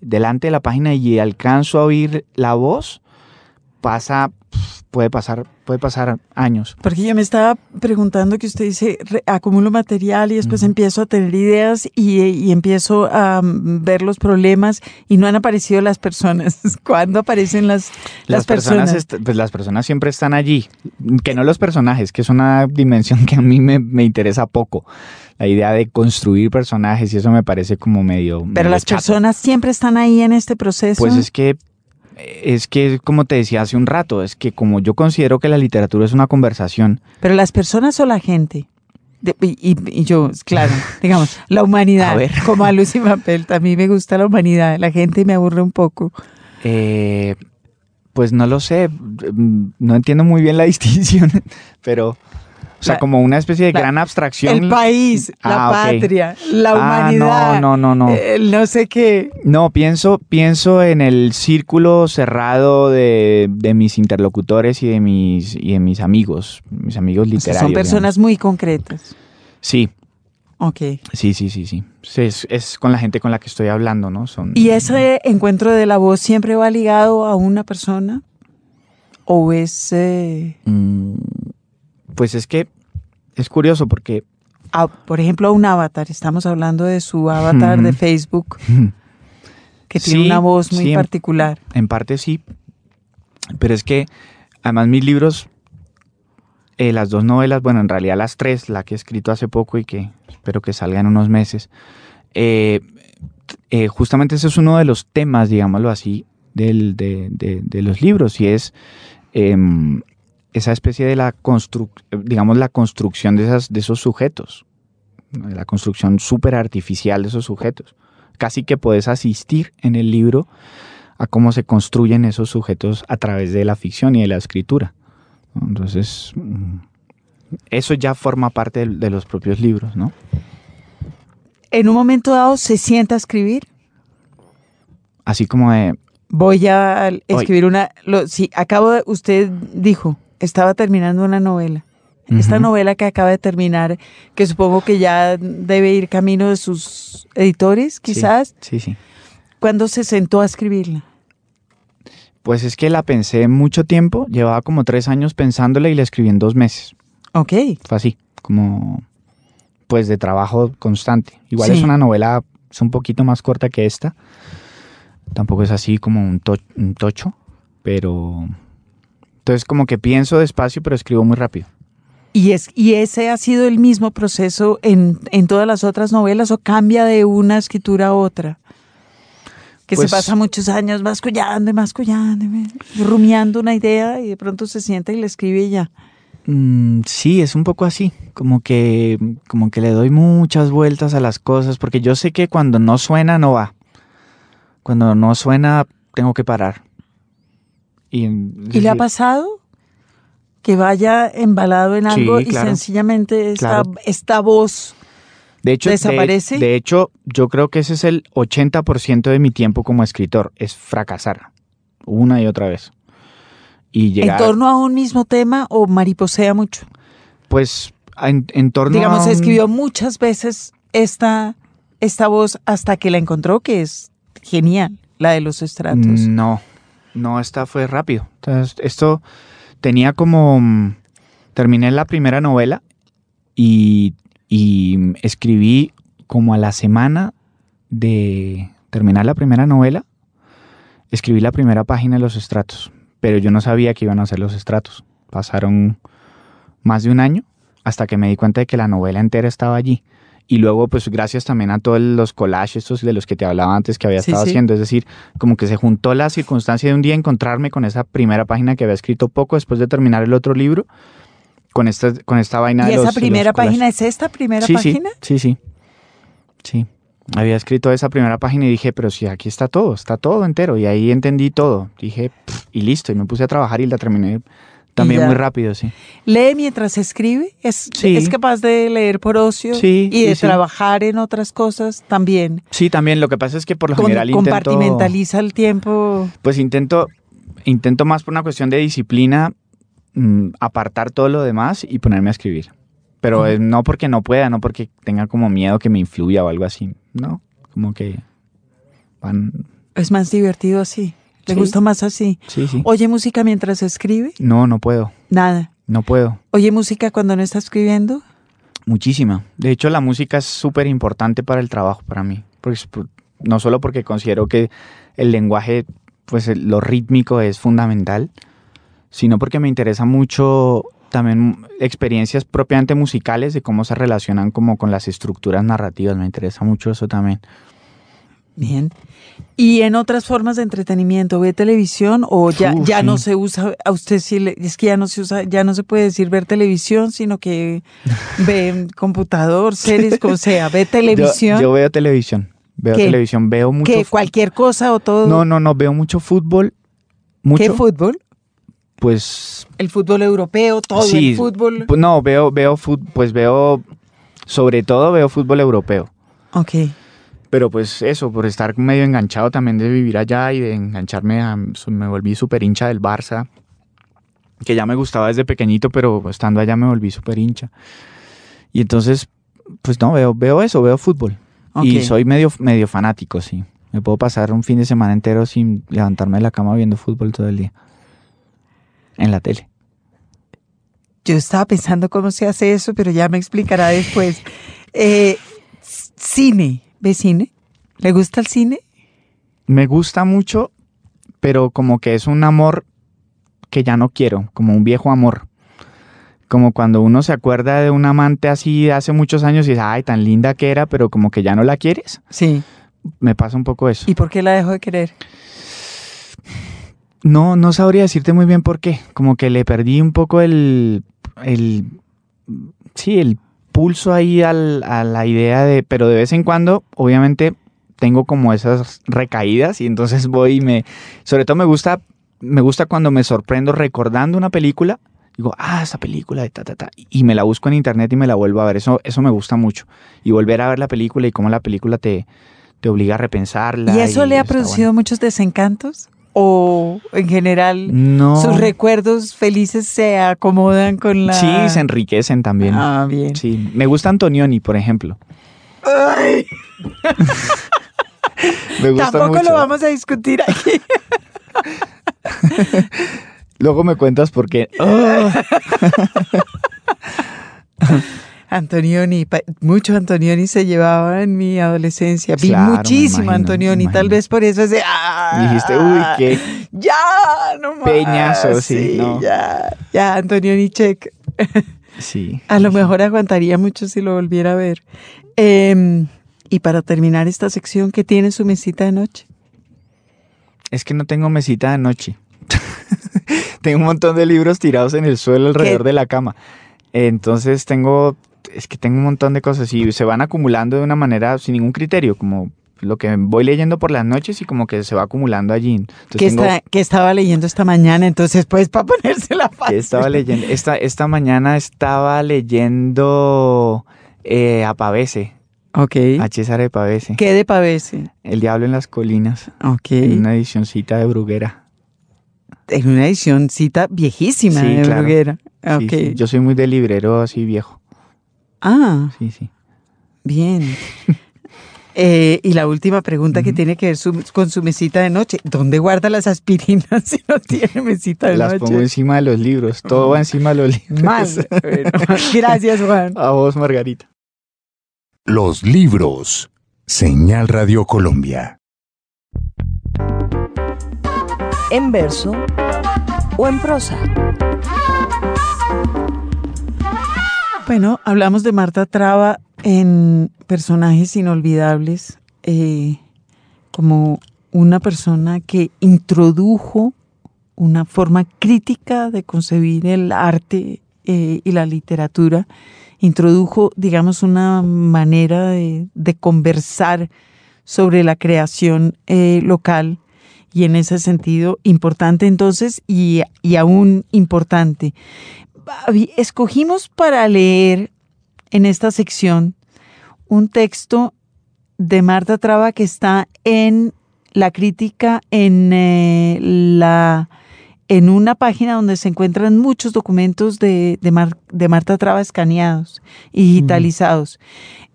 delante de la página y alcanzo a oír la voz, pasa, puede pasar, puede pasar años. Porque yo me estaba preguntando que usted dice, re- acumulo material y después Ujú. empiezo a tener ideas y, y empiezo a mm, ver los problemas y no han aparecido las personas. [LAUGHS] ¿Cuándo aparecen las, las, Las personas, pues las personas siempre están allí, que no los personajes, que es una dimensión que a mí me, me interesa poco. La idea de construir personajes y eso me parece como medio... Pero medio las chato. personas siempre están ahí en este proceso. Pues es que, es que, como te decía hace un rato, es que como yo considero que la literatura es una conversación, Pero las personas o la gente. De- y, y- y yo, claro, [LAUGHS] digamos, la humanidad. A ver. Como a Lucy Mapel, a mí me gusta la humanidad. La gente me aburre un poco. eh, pues no lo sé, mm, no entiendo muy bien la [LAUGHS] distinción, pero, o sea, La- como una especie de la- gran abstracción. El país, la Ah, ok. patria, la Ah, humanidad. no, no, no, no. El no sé qué. No, pienso, pienso en el círculo cerrado de, de mis interlocutores y de mis, y de mis amigos, mis amigos O sea, literarios. son personas muy concretas. Sí, Ok. sí, sí, sí, sí. Sí, Es, es con la gente con la que estoy hablando, ¿no? Son, ¿Y ese encuentro de la voz siempre va ligado a una persona? ¿O es eh, Mm, Pues es que es curioso porque a- por ejemplo, un avatar? Estamos hablando de su avatar de. Facebook, [LAUGHS] que tiene una voz muy sí, particular. En parte sí, pero es que además mis libros, eh, las dos novelas, bueno, en realidad las tres, la que he escrito hace poco y que espero que salga en unos meses, eh, eh, justamente ese es uno de los temas, digámoslo así, del- de, de- de los libros y es em, esa especie de la construcción, digamos, la construcción de, esas, de esos sujetos, la construcción súper artificial de esos sujetos. Casi que puedes asistir en el libro a cómo se construyen esos sujetos a través de la ficción y de la escritura. Entonces, mm, eso ya forma parte de, de los propios libros, ¿no? en un momento dado se sienta a escribir. Así como de, Voy a escribir una. Lo, sí, acabo de. Usted dijo, estaba terminando una novela. Esta novela que acaba de terminar, que supongo que ya debe ir camino de sus editores, sí, quizás. Sí, sí. ¿Cuándo se sentó a escribirla? Pues es que la pensé mucho tiempo, llevaba como tres años pensándola y la escribí en dos meses. Ok. Fue así, como pues de trabajo constante. Igual Sí. es una novela, es un poquito más corta que esta. Tampoco es así como un, to- un tocho, pero... Entonces como que pienso despacio, pero escribo muy rápido. ¿Y, es, ¿Y ese ha sido el mismo proceso en, en todas las otras novelas o cambia de una escritura a otra? Que Pues- se pasa muchos años mascullando y mascullando, rumiando una idea y de pronto se sienta y la escribe y ya. Mm, sí, es un poco así, como que, como que le doy muchas vueltas a las cosas, porque yo sé que cuando no suena, no va. Cuando no suena, tengo que parar. Y, ¿Y le ha pasado que vaya embalado en Sí, algo y sencillamente esta, Claro. esta voz De hecho, de- ¿Desaparece? De, hecho, yo creo que ese es el 80% de mi tiempo como escritor, es fracasar una y otra vez. Y llegar, en torno a un mismo tema o mariposea mucho? pues, en, en torno Digamos, a un- escribió muchas veces esta, esta voz hasta que la encontró, que es genial, la de los estratos. No, no, esta fue rápido. Entonces, esto tenía como... mm, Terminé la primera novela y, escribí como a la semana de terminar la primera novela, escribí la primera página de los estratos, pero yo no sabía que iban a ser los estratos. Pasaron más de un año hasta que me di cuenta de que la novela entera estaba allí. Y luego, pues gracias también a todos los collages estos de los que te hablaba antes que había Sí, estado sí. haciendo. Es decir, como que se juntó la circunstancia de un día encontrarme con esa primera página que había escrito poco después de terminar el otro libro, con esta, con esta vaina ¿Y de esa los- los primera página es esta primera sí, página? Sí, sí, sí. Sí. Había escrito esa primera página y dije, pero si aquí está todo, está todo entero. Y ahí entendí todo. Dije, "Pff", y listo. Y me puse a trabajar y la terminé también ya. muy rápido, sí. ¿Lee mientras escribe? ¿Es, Sí. ¿Es capaz de leer por ocio? Sí, ¿Y de sí, trabajar en otras cosas también? Sí, también. Lo que pasa es que por lo Con- general intento... compartimentaliza el tiempo. Pues intento, intento más por una cuestión de disciplina mm, apartar todo lo demás y ponerme a escribir. Pero no porque no pueda, no porque tenga como miedo que me influya o algo así. No, como que van... Es más divertido así. ¿Le Sí. gusta más así? Sí, sí. ¿Oye música mientras escribe? No, no puedo. Nada. No puedo. ¿Oye música cuando no está escribiendo? Muchísima. De hecho, la música es súper importante para el trabajo, para mí. Pu- no solo porque considero que el lenguaje, pues lo rítmico es fundamental, sino porque me interesa mucho también experiencias propiamente musicales de cómo se relacionan como con las estructuras narrativas. Me interesa mucho eso también. Bien. ¿Y en otras formas de entretenimiento ve televisión o ya, ya sí. no se usa, a usted sí le- es que ya no se usa, ya no se puede decir ver televisión, sino que [LAUGHS] ve computador, series, como sea, ve televisión, Yo, yo veo televisión. Veo ¿Qué? televisión, veo mucho. que cualquier cosa o todo. No, no, no, veo mucho fútbol. Mucho, ¿Qué fútbol? pues El fútbol europeo, todo Sí, el fútbol. No, veo, veo fut- pues veo, sobre todo veo fútbol europeo. Ok. Pero pues eso, por estar medio enganchado también de vivir allá y de engancharme, a, me volví súper hincha del Barça, que ya me gustaba desde pequeñito, pero estando allá me volví súper hincha. Y entonces, pues no, veo, veo eso, veo fútbol. Y soy medio, medio fanático, sí. Me puedo pasar un fin de semana entero sin levantarme de la cama viendo fútbol todo el día. En la tele. Yo estaba pensando cómo se hace eso, pero ya me explicará después. [LAUGHS] Eh, cine, ¿ve cine? ¿Le gusta el cine? Me gusta mucho, pero como que es un amor que ya no quiero, como un viejo amor. Como cuando uno se acuerda de un amante así de hace muchos años y dice, ay, tan linda que era, pero como que ya no la quieres. Sí. Me pasa un poco eso. ¿Y por qué la dejó de querer? No, no sabría decirte muy bien por qué. Como que le perdí un poco el, el sí, el pulso ahí al- a la idea de, pero de vez en cuando, obviamente, tengo como esas recaídas y entonces [LAUGHS] voy y me, sobre todo me gusta, me gusta cuando me sorprendo recordando una película digo, ah, esa película de ta, ta, ta, y me la busco en internet y me la vuelvo a ver. Eso, eso me gusta mucho. Y volver a ver la película y cómo la película te, te obliga a repensarla. ¿Y eso le ha producido bueno. muchos desencantos? ¿O en general No. sus recuerdos felices se acomodan con la... Sí, se enriquecen también. Ah, bien. Sí, me gusta Antonioni, por ejemplo. [LAUGHS] me gusta Tampoco mucho. lo vamos a discutir aquí. [LAUGHS] Luego me cuentas por qué. Oh. [LAUGHS] Antonioni, mucho Antonioni se llevaba en mi adolescencia. Vi Claro, muchísimo imagino, Antonioni, tal vez por eso es de, ah, Dijiste, uy, qué Ya, no más. Peñazo, sí, no. Ya, ya, Antonioni check. [LAUGHS] Sí. A lo mejor aguantaría mucho si lo volviera a ver. Em, y para terminar esta sección, ¿qué tiene su mesita de noche? Es que no tengo mesita de noche. [LAUGHS] tengo un montón de libros tirados en el suelo alrededor ¿Qué? de la cama. Entonces tengo, es que tengo un montón de cosas y se van acumulando de una manera sin ningún criterio, como lo que voy leyendo por las noches y como que se va acumulando allí. Entonces ¿Qué, tengo- está- qué estaba leyendo esta mañana? Entonces, pues, para ponérsela [LAUGHS] ¿Qué fácil. estaba leyendo? Esta, esta mañana estaba leyendo eh, a Pavese, Ok. a César de Pavese, ¿Qué de pavese? El Diablo en las Colinas, Ok. en una edicioncita de Bruguera. En una edicióncita viejísima Sí, de claro. Bruguera. Sí, Ok. sí. Yo soy muy de librero así viejo. Ah, Sí, sí. bien. [LAUGHS] Eh, y la última pregunta que tiene que ver su- con su mesita de noche. ¿Dónde guarda las aspirinas [LAUGHS] si no tiene mesita de Las noche? pongo encima de los libros. Todo va encima de los [LAUGHS] libros. Mal. Bueno, gracias, Juan. A vos, Margarita. Los libros. Señal Radio Colombia. En verso o en prosa. Bueno, hablamos de Marta Traba en Personajes Inolvidables, eh, como una persona que introdujo una forma crítica de concebir el arte eh, y la literatura, introdujo, digamos, una manera de, conversar sobre la creación eh, local y en ese sentido importante entonces y aún importante. Babi, Escogimos para leer en esta sección un texto de Marta Traba que está en la crítica en eh, la en una página donde se encuentran muchos documentos de, de, Mar- de Marta Traba escaneados y digitalizados.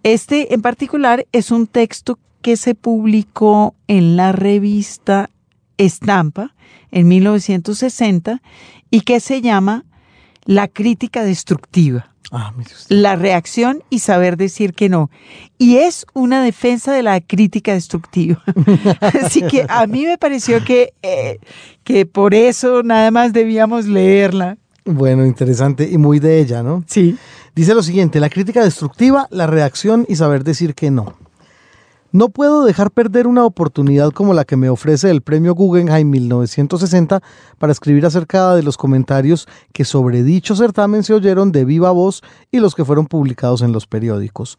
Este en particular es un texto que se publicó en la revista Estampa en 1960 y que se llama La crítica destructiva Ah, la reacción y saber decir que no. Y es una defensa de la crítica destructiva. [LAUGHS] Así que a mí me pareció que, eh, que por eso nada más debíamos leerla. Bueno, interesante y muy de ella, ¿no? Sí. Dice lo siguiente, la crítica destructiva, la reacción y saber decir que no. No puedo dejar perder una oportunidad como la que me ofrece el premio Guggenheim 1960 para escribir acerca de los comentarios que sobre dicho certamen se oyeron de viva voz y los que fueron publicados en los periódicos.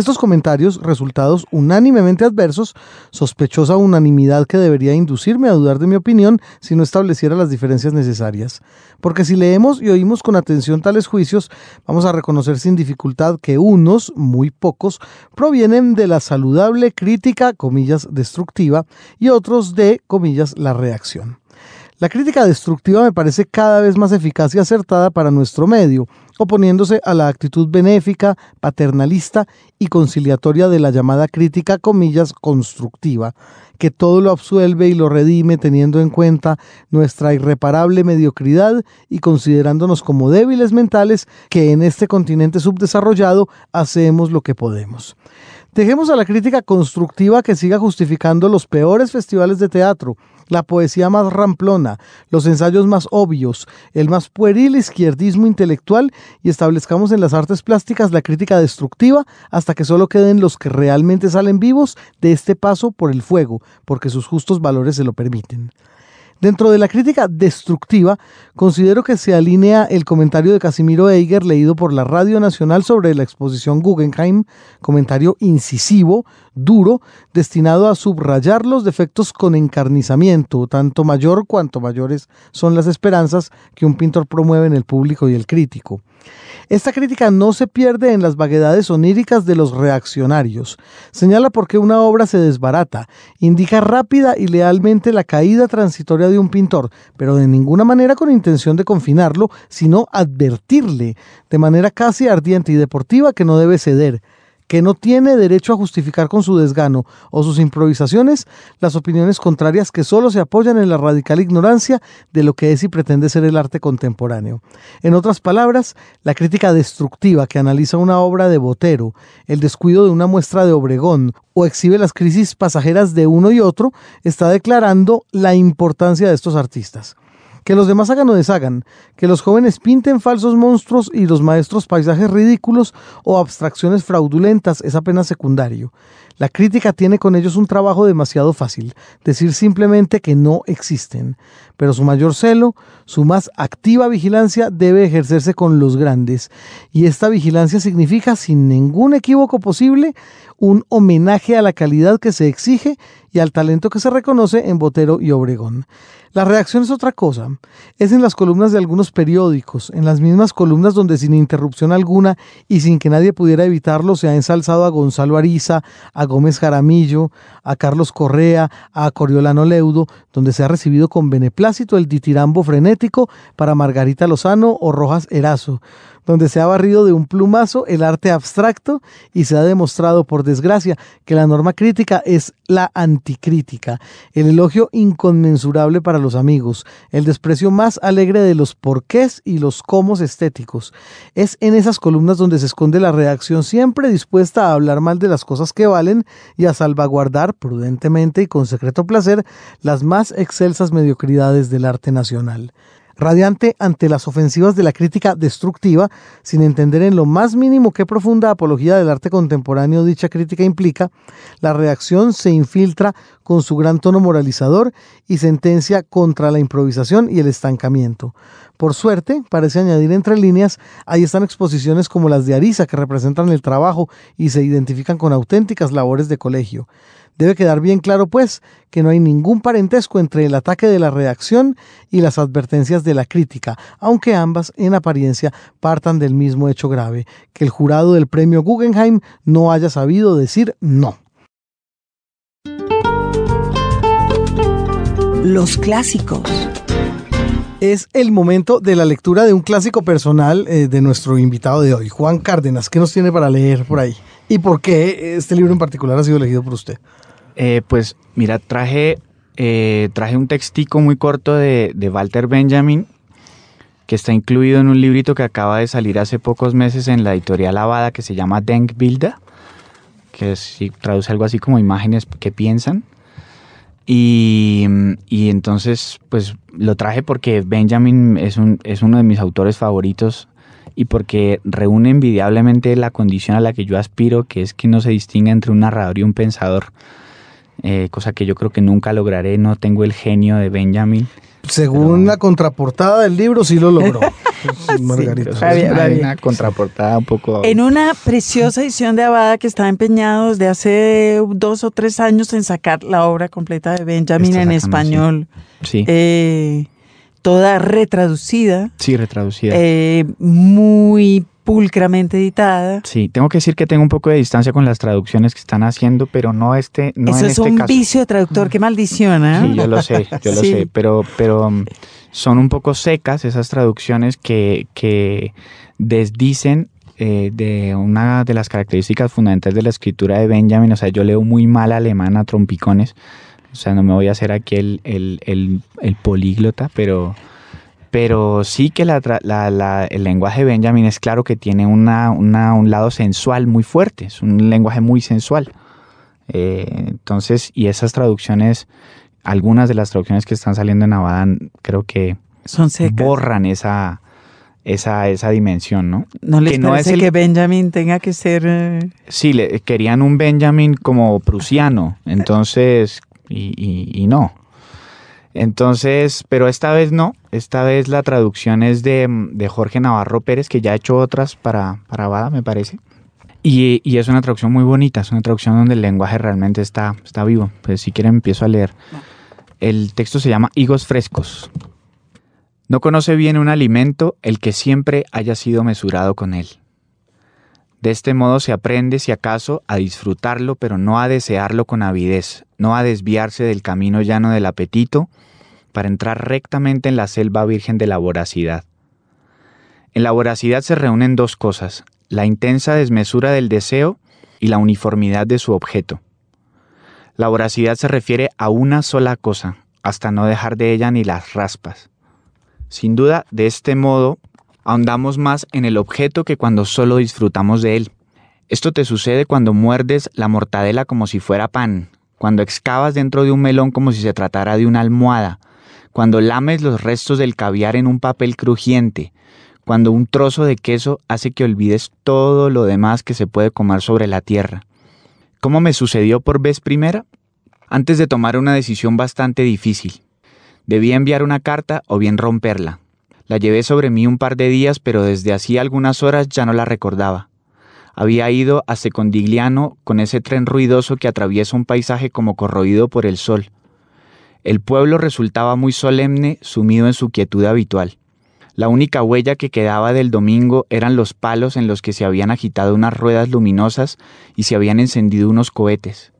Estos comentarios, resultados unánimemente adversos, sospechosa unanimidad que debería inducirme a dudar de mi opinión si no estableciera las diferencias necesarias. Porque si leemos y oímos con atención tales juicios, vamos a reconocer sin dificultad que unos, muy pocos, provienen de la saludable crítica, comillas, destructiva, y otros de, comillas, la reacción. La crítica destructiva me parece cada vez más eficaz y acertada para nuestro medio, oponiéndose a la actitud benéfica, paternalista y conciliatoria de la llamada crítica, comillas, constructiva, que todo lo absuelve y lo redime teniendo en cuenta nuestra irreparable mediocridad y considerándonos como débiles mentales que en este continente subdesarrollado hacemos lo que podemos. Dejemos a la crítica constructiva que siga justificando los peores festivales de teatro, la poesía más ramplona, los ensayos más obvios, el más pueril izquierdismo intelectual y establezcamos en las artes plásticas la crítica destructiva hasta que solo queden los que realmente salen vivos de este paso por el fuego, porque sus justos valores se lo permiten. Dentro de la crítica destructiva, considero que se alinea el comentario de Casimiro Eiger leído por la Radio Nacional sobre la exposición Guggenheim, comentario incisivo, duro, destinado a subrayar los defectos con encarnizamiento, tanto mayor cuanto mayores son las esperanzas que un pintor promueve en el público y el crítico. Esta crítica no se pierde en las vaguedades oníricas de los reaccionarios. Señala por qué una obra se desbarata, indica rápida y lealmente la caída transitoria de un pintor, pero de ninguna manera con intención de confinarlo, sino advertirle, de manera casi ardiente y deportiva, que no debe ceder, que no tiene derecho a justificar con su desgano o sus improvisaciones las opiniones contrarias que solo se apoyan en la radical ignorancia de lo que es y pretende ser el arte contemporáneo. En otras palabras, la crítica destructiva que analiza una obra de Botero, el descuido de una muestra de Obregón o exhibe las crisis pasajeras de uno y otro, está declarando la importancia de estos artistas. Que los demás hagan o deshagan, que los jóvenes pinten falsos monstruos y los maestros paisajes ridículos o abstracciones fraudulentas. Es apenas secundario. La crítica tiene con ellos un trabajo demasiado fácil, decir simplemente que no existen, pero su mayor celo, su más activa vigilancia debe ejercerse con los grandes, y esta vigilancia significa, sin ningún equívoco posible, un homenaje a la calidad que se exige y al talento que se reconoce en Botero y Obregón. La reacción es otra cosa. Es en las columnas de algunos periódicos, en las mismas columnas donde sin interrupción alguna y sin que nadie pudiera evitarlo se ha ensalzado a Gonzalo Ariza, a Gómez Jaramillo, a Carlos Correa, a Coriolano Leudo, donde se ha recibido con beneplácito el ditirambo frenético para Margarita Lozano o Rojas Erazo, donde se ha barrido de un plumazo el arte abstracto y se ha demostrado, por desgracia, que la norma crítica es la anticrítica, el elogio inconmensurable para los amigos, el desprecio más alegre de los porqués y los comos estéticos. Es en esas columnas donde se esconde la redacción siempre dispuesta a hablar mal de las cosas que valen y a salvaguardar prudentemente y con secreto placer las más excelsas mediocridades del arte nacional radiante ante las ofensivas de la crítica destructiva, sin entender en lo más mínimo qué profunda apología del arte contemporáneo dicha crítica implica, la reacción se infiltra con su gran tono moralizador y sentencia contra la improvisación y el estancamiento. Por suerte, parece añadir entre líneas, ahí están exposiciones como las de Arisa que representan el trabajo y se identifican con auténticas labores de colegio. Debe quedar bien claro, pues, que no hay ningún parentesco entre el ataque de la redacción y las advertencias de la crítica, aunque ambas, en apariencia, partan del mismo hecho grave, que el jurado del premio Guggenheim no haya sabido decir no. Los clásicos. Es el momento de la lectura de un clásico personal eh, de nuestro invitado de hoy, Juan Cárdenas. ¿Qué nos tiene para leer por ahí? ¿Y por qué este libro en particular ha sido elegido por usted? Eh, pues mira, traje, eh, traje un textico muy corto de, Walter Benjamin que está incluido en un librito que acaba de salir hace pocos meses en la editorial Lavada que se llama Denkbilder, que traduce algo así como imágenes que piensan. Y, y, entonces, pues lo traje porque Benjamin es, un, es uno de mis autores favoritos y porque reúne envidiablemente la condición a la que yo aspiro, que es que no se distinga entre un narrador y un pensador. Eh, cosa que yo creo que nunca lograré, no tengo el genio de Benjamin. Según la contraportada del libro, sí lo logró. [LAUGHS] Margarita. Sí, hay una contraportada un poco... En una [LAUGHS] preciosa edición de Abada que está empeñado desde hace dos o tres años en sacar la obra completa de Benjamin en español. Sí. Eh, toda retraducida. Sí, retraducida. Eh, muy pulcramente editada. Sí, tengo que decir que tengo un poco de distancia con las traducciones que están haciendo, pero no este, no Eso en es este un caso. vicio de traductor, qué maldición, ¿eh? Sí, yo lo sé, yo lo Sí. sé, pero, pero um, son un poco secas esas traducciones que, que desdicen eh, de una de las características fundamentales de la escritura de Benjamin. O sea, yo leo muy mal alemán a trompicones. O sea, no me voy a hacer aquí el, el, el, el políglota, pero, pero sí que la la- la- el lenguaje de Benjamin es claro que tiene una, una- un lado sensual muy fuerte, es un lenguaje muy sensual. Eh, entonces, y esas traducciones, algunas de las traducciones que están saliendo en Abada, creo que Son secas. borran esa, esa, esa dimensión, ¿no? ¿No les que no parece es el- que Benjamin tenga que ser... eh, Sí, le, querían un Benjamin como prusiano, entonces, y, y- y no. Entonces, pero esta vez no, esta vez la traducción es de, de Jorge Navarro Pérez, que ya ha hecho otras para, para Abada, me parece. Y, y es una traducción muy bonita, es una traducción donde el lenguaje realmente está, está vivo. Pues si quieren empiezo a leer. El texto se llama Higos frescos. No conoce bien un alimento el que siempre haya sido mesurado con él. De este modo se aprende, si acaso, a disfrutarlo, pero no a desearlo con avidez, no a desviarse del camino llano del apetito, para entrar rectamente en la selva virgen de la voracidad. En la voracidad se reúnen dos cosas, la intensa desmesura del deseo y la uniformidad de su objeto. La voracidad se refiere a una sola cosa, hasta no dejar de ella ni las raspas. Sin duda, de este modo, ahondamos más en el objeto que cuando solo disfrutamos de él. Esto te sucede cuando muerdes la mortadela como si fuera pan, cuando excavas dentro de un melón como si se tratara de una almohada, cuando lames los restos del caviar en un papel crujiente, cuando un trozo de queso hace que olvides todo lo demás que se puede comer sobre la tierra. ¿Cómo me sucedió por vez primera? Antes de tomar una decisión bastante difícil. Debía enviar una carta o bien romperla. La llevé sobre mí un par de días, pero desde hacía algunas horas ya no la recordaba. Había ido a Secondigliano con ese tren ruidoso que atraviesa un paisaje como corroído por el sol. El pueblo resultaba muy solemne, sumido en su quietud habitual. La única huella que quedaba del domingo eran los palos en los que se habían agitado unas ruedas luminosas y se habían encendido unos cohetes.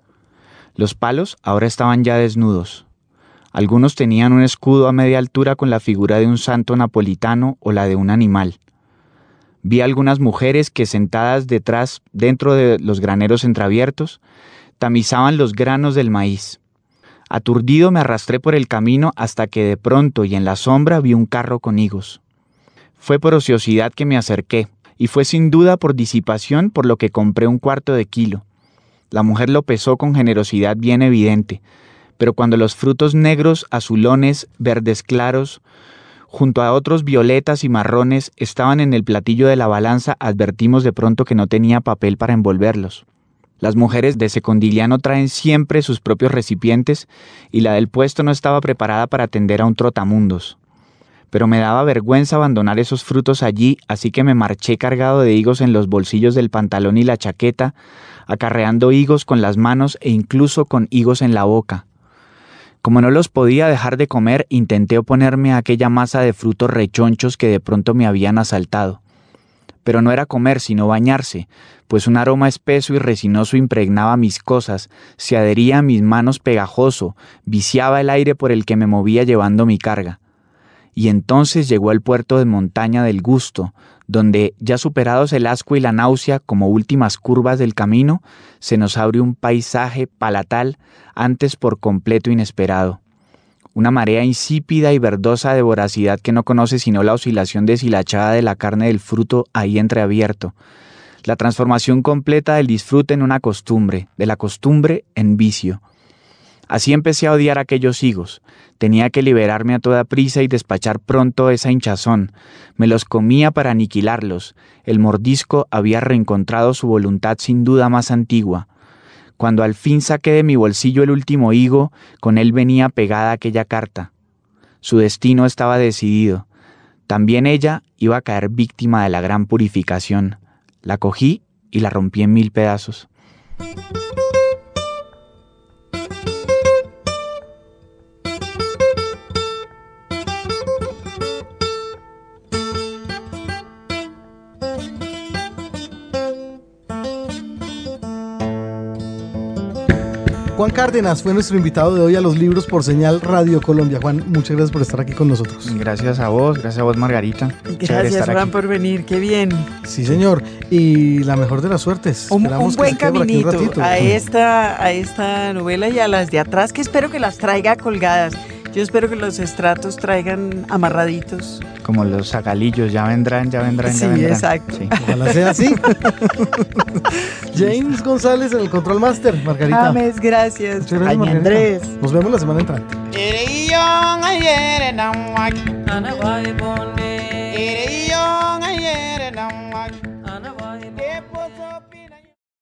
Los palos ahora estaban ya desnudos. Algunos tenían un escudo a media altura con la figura de un santo napolitano o la de un animal. Vi algunas mujeres que sentadas detrás, dentro de los graneros entreabiertos, tamizaban los granos del maíz. Aturdido me arrastré por el camino hasta que de pronto y en la sombra vi un carro con higos. Fue por ociosidad que me acerqué, y fue sin duda por disipación por lo que compré un cuarto de kilo. La mujer lo pesó con generosidad bien evidente, pero cuando los frutos negros, azulones, verdes claros, junto a otros violetas y marrones, estaban en el platillo de la balanza, advertimos de pronto que no tenía papel para envolverlos. Las mujeres de Secondiliano traen siempre sus propios recipientes y la del puesto no estaba preparada para atender a un trotamundos. Pero me daba vergüenza abandonar esos frutos allí, así que me marché cargado de higos en los bolsillos del pantalón y la chaqueta, acarreando higos con las manos e incluso con higos en la boca. Como no los podía dejar de comer, intenté oponerme a aquella masa de frutos rechonchos que de pronto me habían asaltado. Pero no era comer, sino bañarse, pues un aroma espeso y resinoso impregnaba mis cosas, se adhería a mis manos pegajoso, viciaba el aire por el que me movía llevando mi carga. Y entonces llegó el puerto de montaña del gusto, donde, ya superados el asco y la náusea como últimas curvas del camino, se nos abre un paisaje palatal antes por completo inesperado. Una marea insípida y verdosa de voracidad que no conoce sino la oscilación deshilachada de la carne del fruto ahí entreabierto. La transformación completa del disfrute en una costumbre, de la costumbre en vicio. Así empecé a odiar aquellos higos. Tenía que liberarme a toda prisa y despachar pronto esa hinchazón. Me los comía para aniquilarlos. El mordisco había reencontrado su voluntad sin duda más antigua. Cuando al fin saqué de mi bolsillo el último higo, con él venía pegada aquella carta. Su destino estaba decidido. También ella iba a caer víctima de la gran purificación. La cogí y la rompí en mil pedazos. Juan Cárdenas fue nuestro invitado de hoy a los libros por señal Radio Colombia. Juan, muchas gracias por estar aquí con nosotros. Gracias a vos, gracias a vos Margarita. Gracias, Juan, aquí. por venir. Qué bien. Sí, señor. Y la mejor de las suertes. Un, Esperamos un que buen un caminito a esta, a esta novela y a las de atrás, que espero que las traiga colgadas. Yo espero que los estratos traigan amarraditos. Como los zagalillos, ya vendrán, ya vendrán, Sí, ya vendrán. exacto. Sí. Ojalá sea así. [LAUGHS] James González en el Control Master, Margarita. James, gracias. Muchas gracias, Ay, Margarita. Andrés. Nos vemos la semana entrante.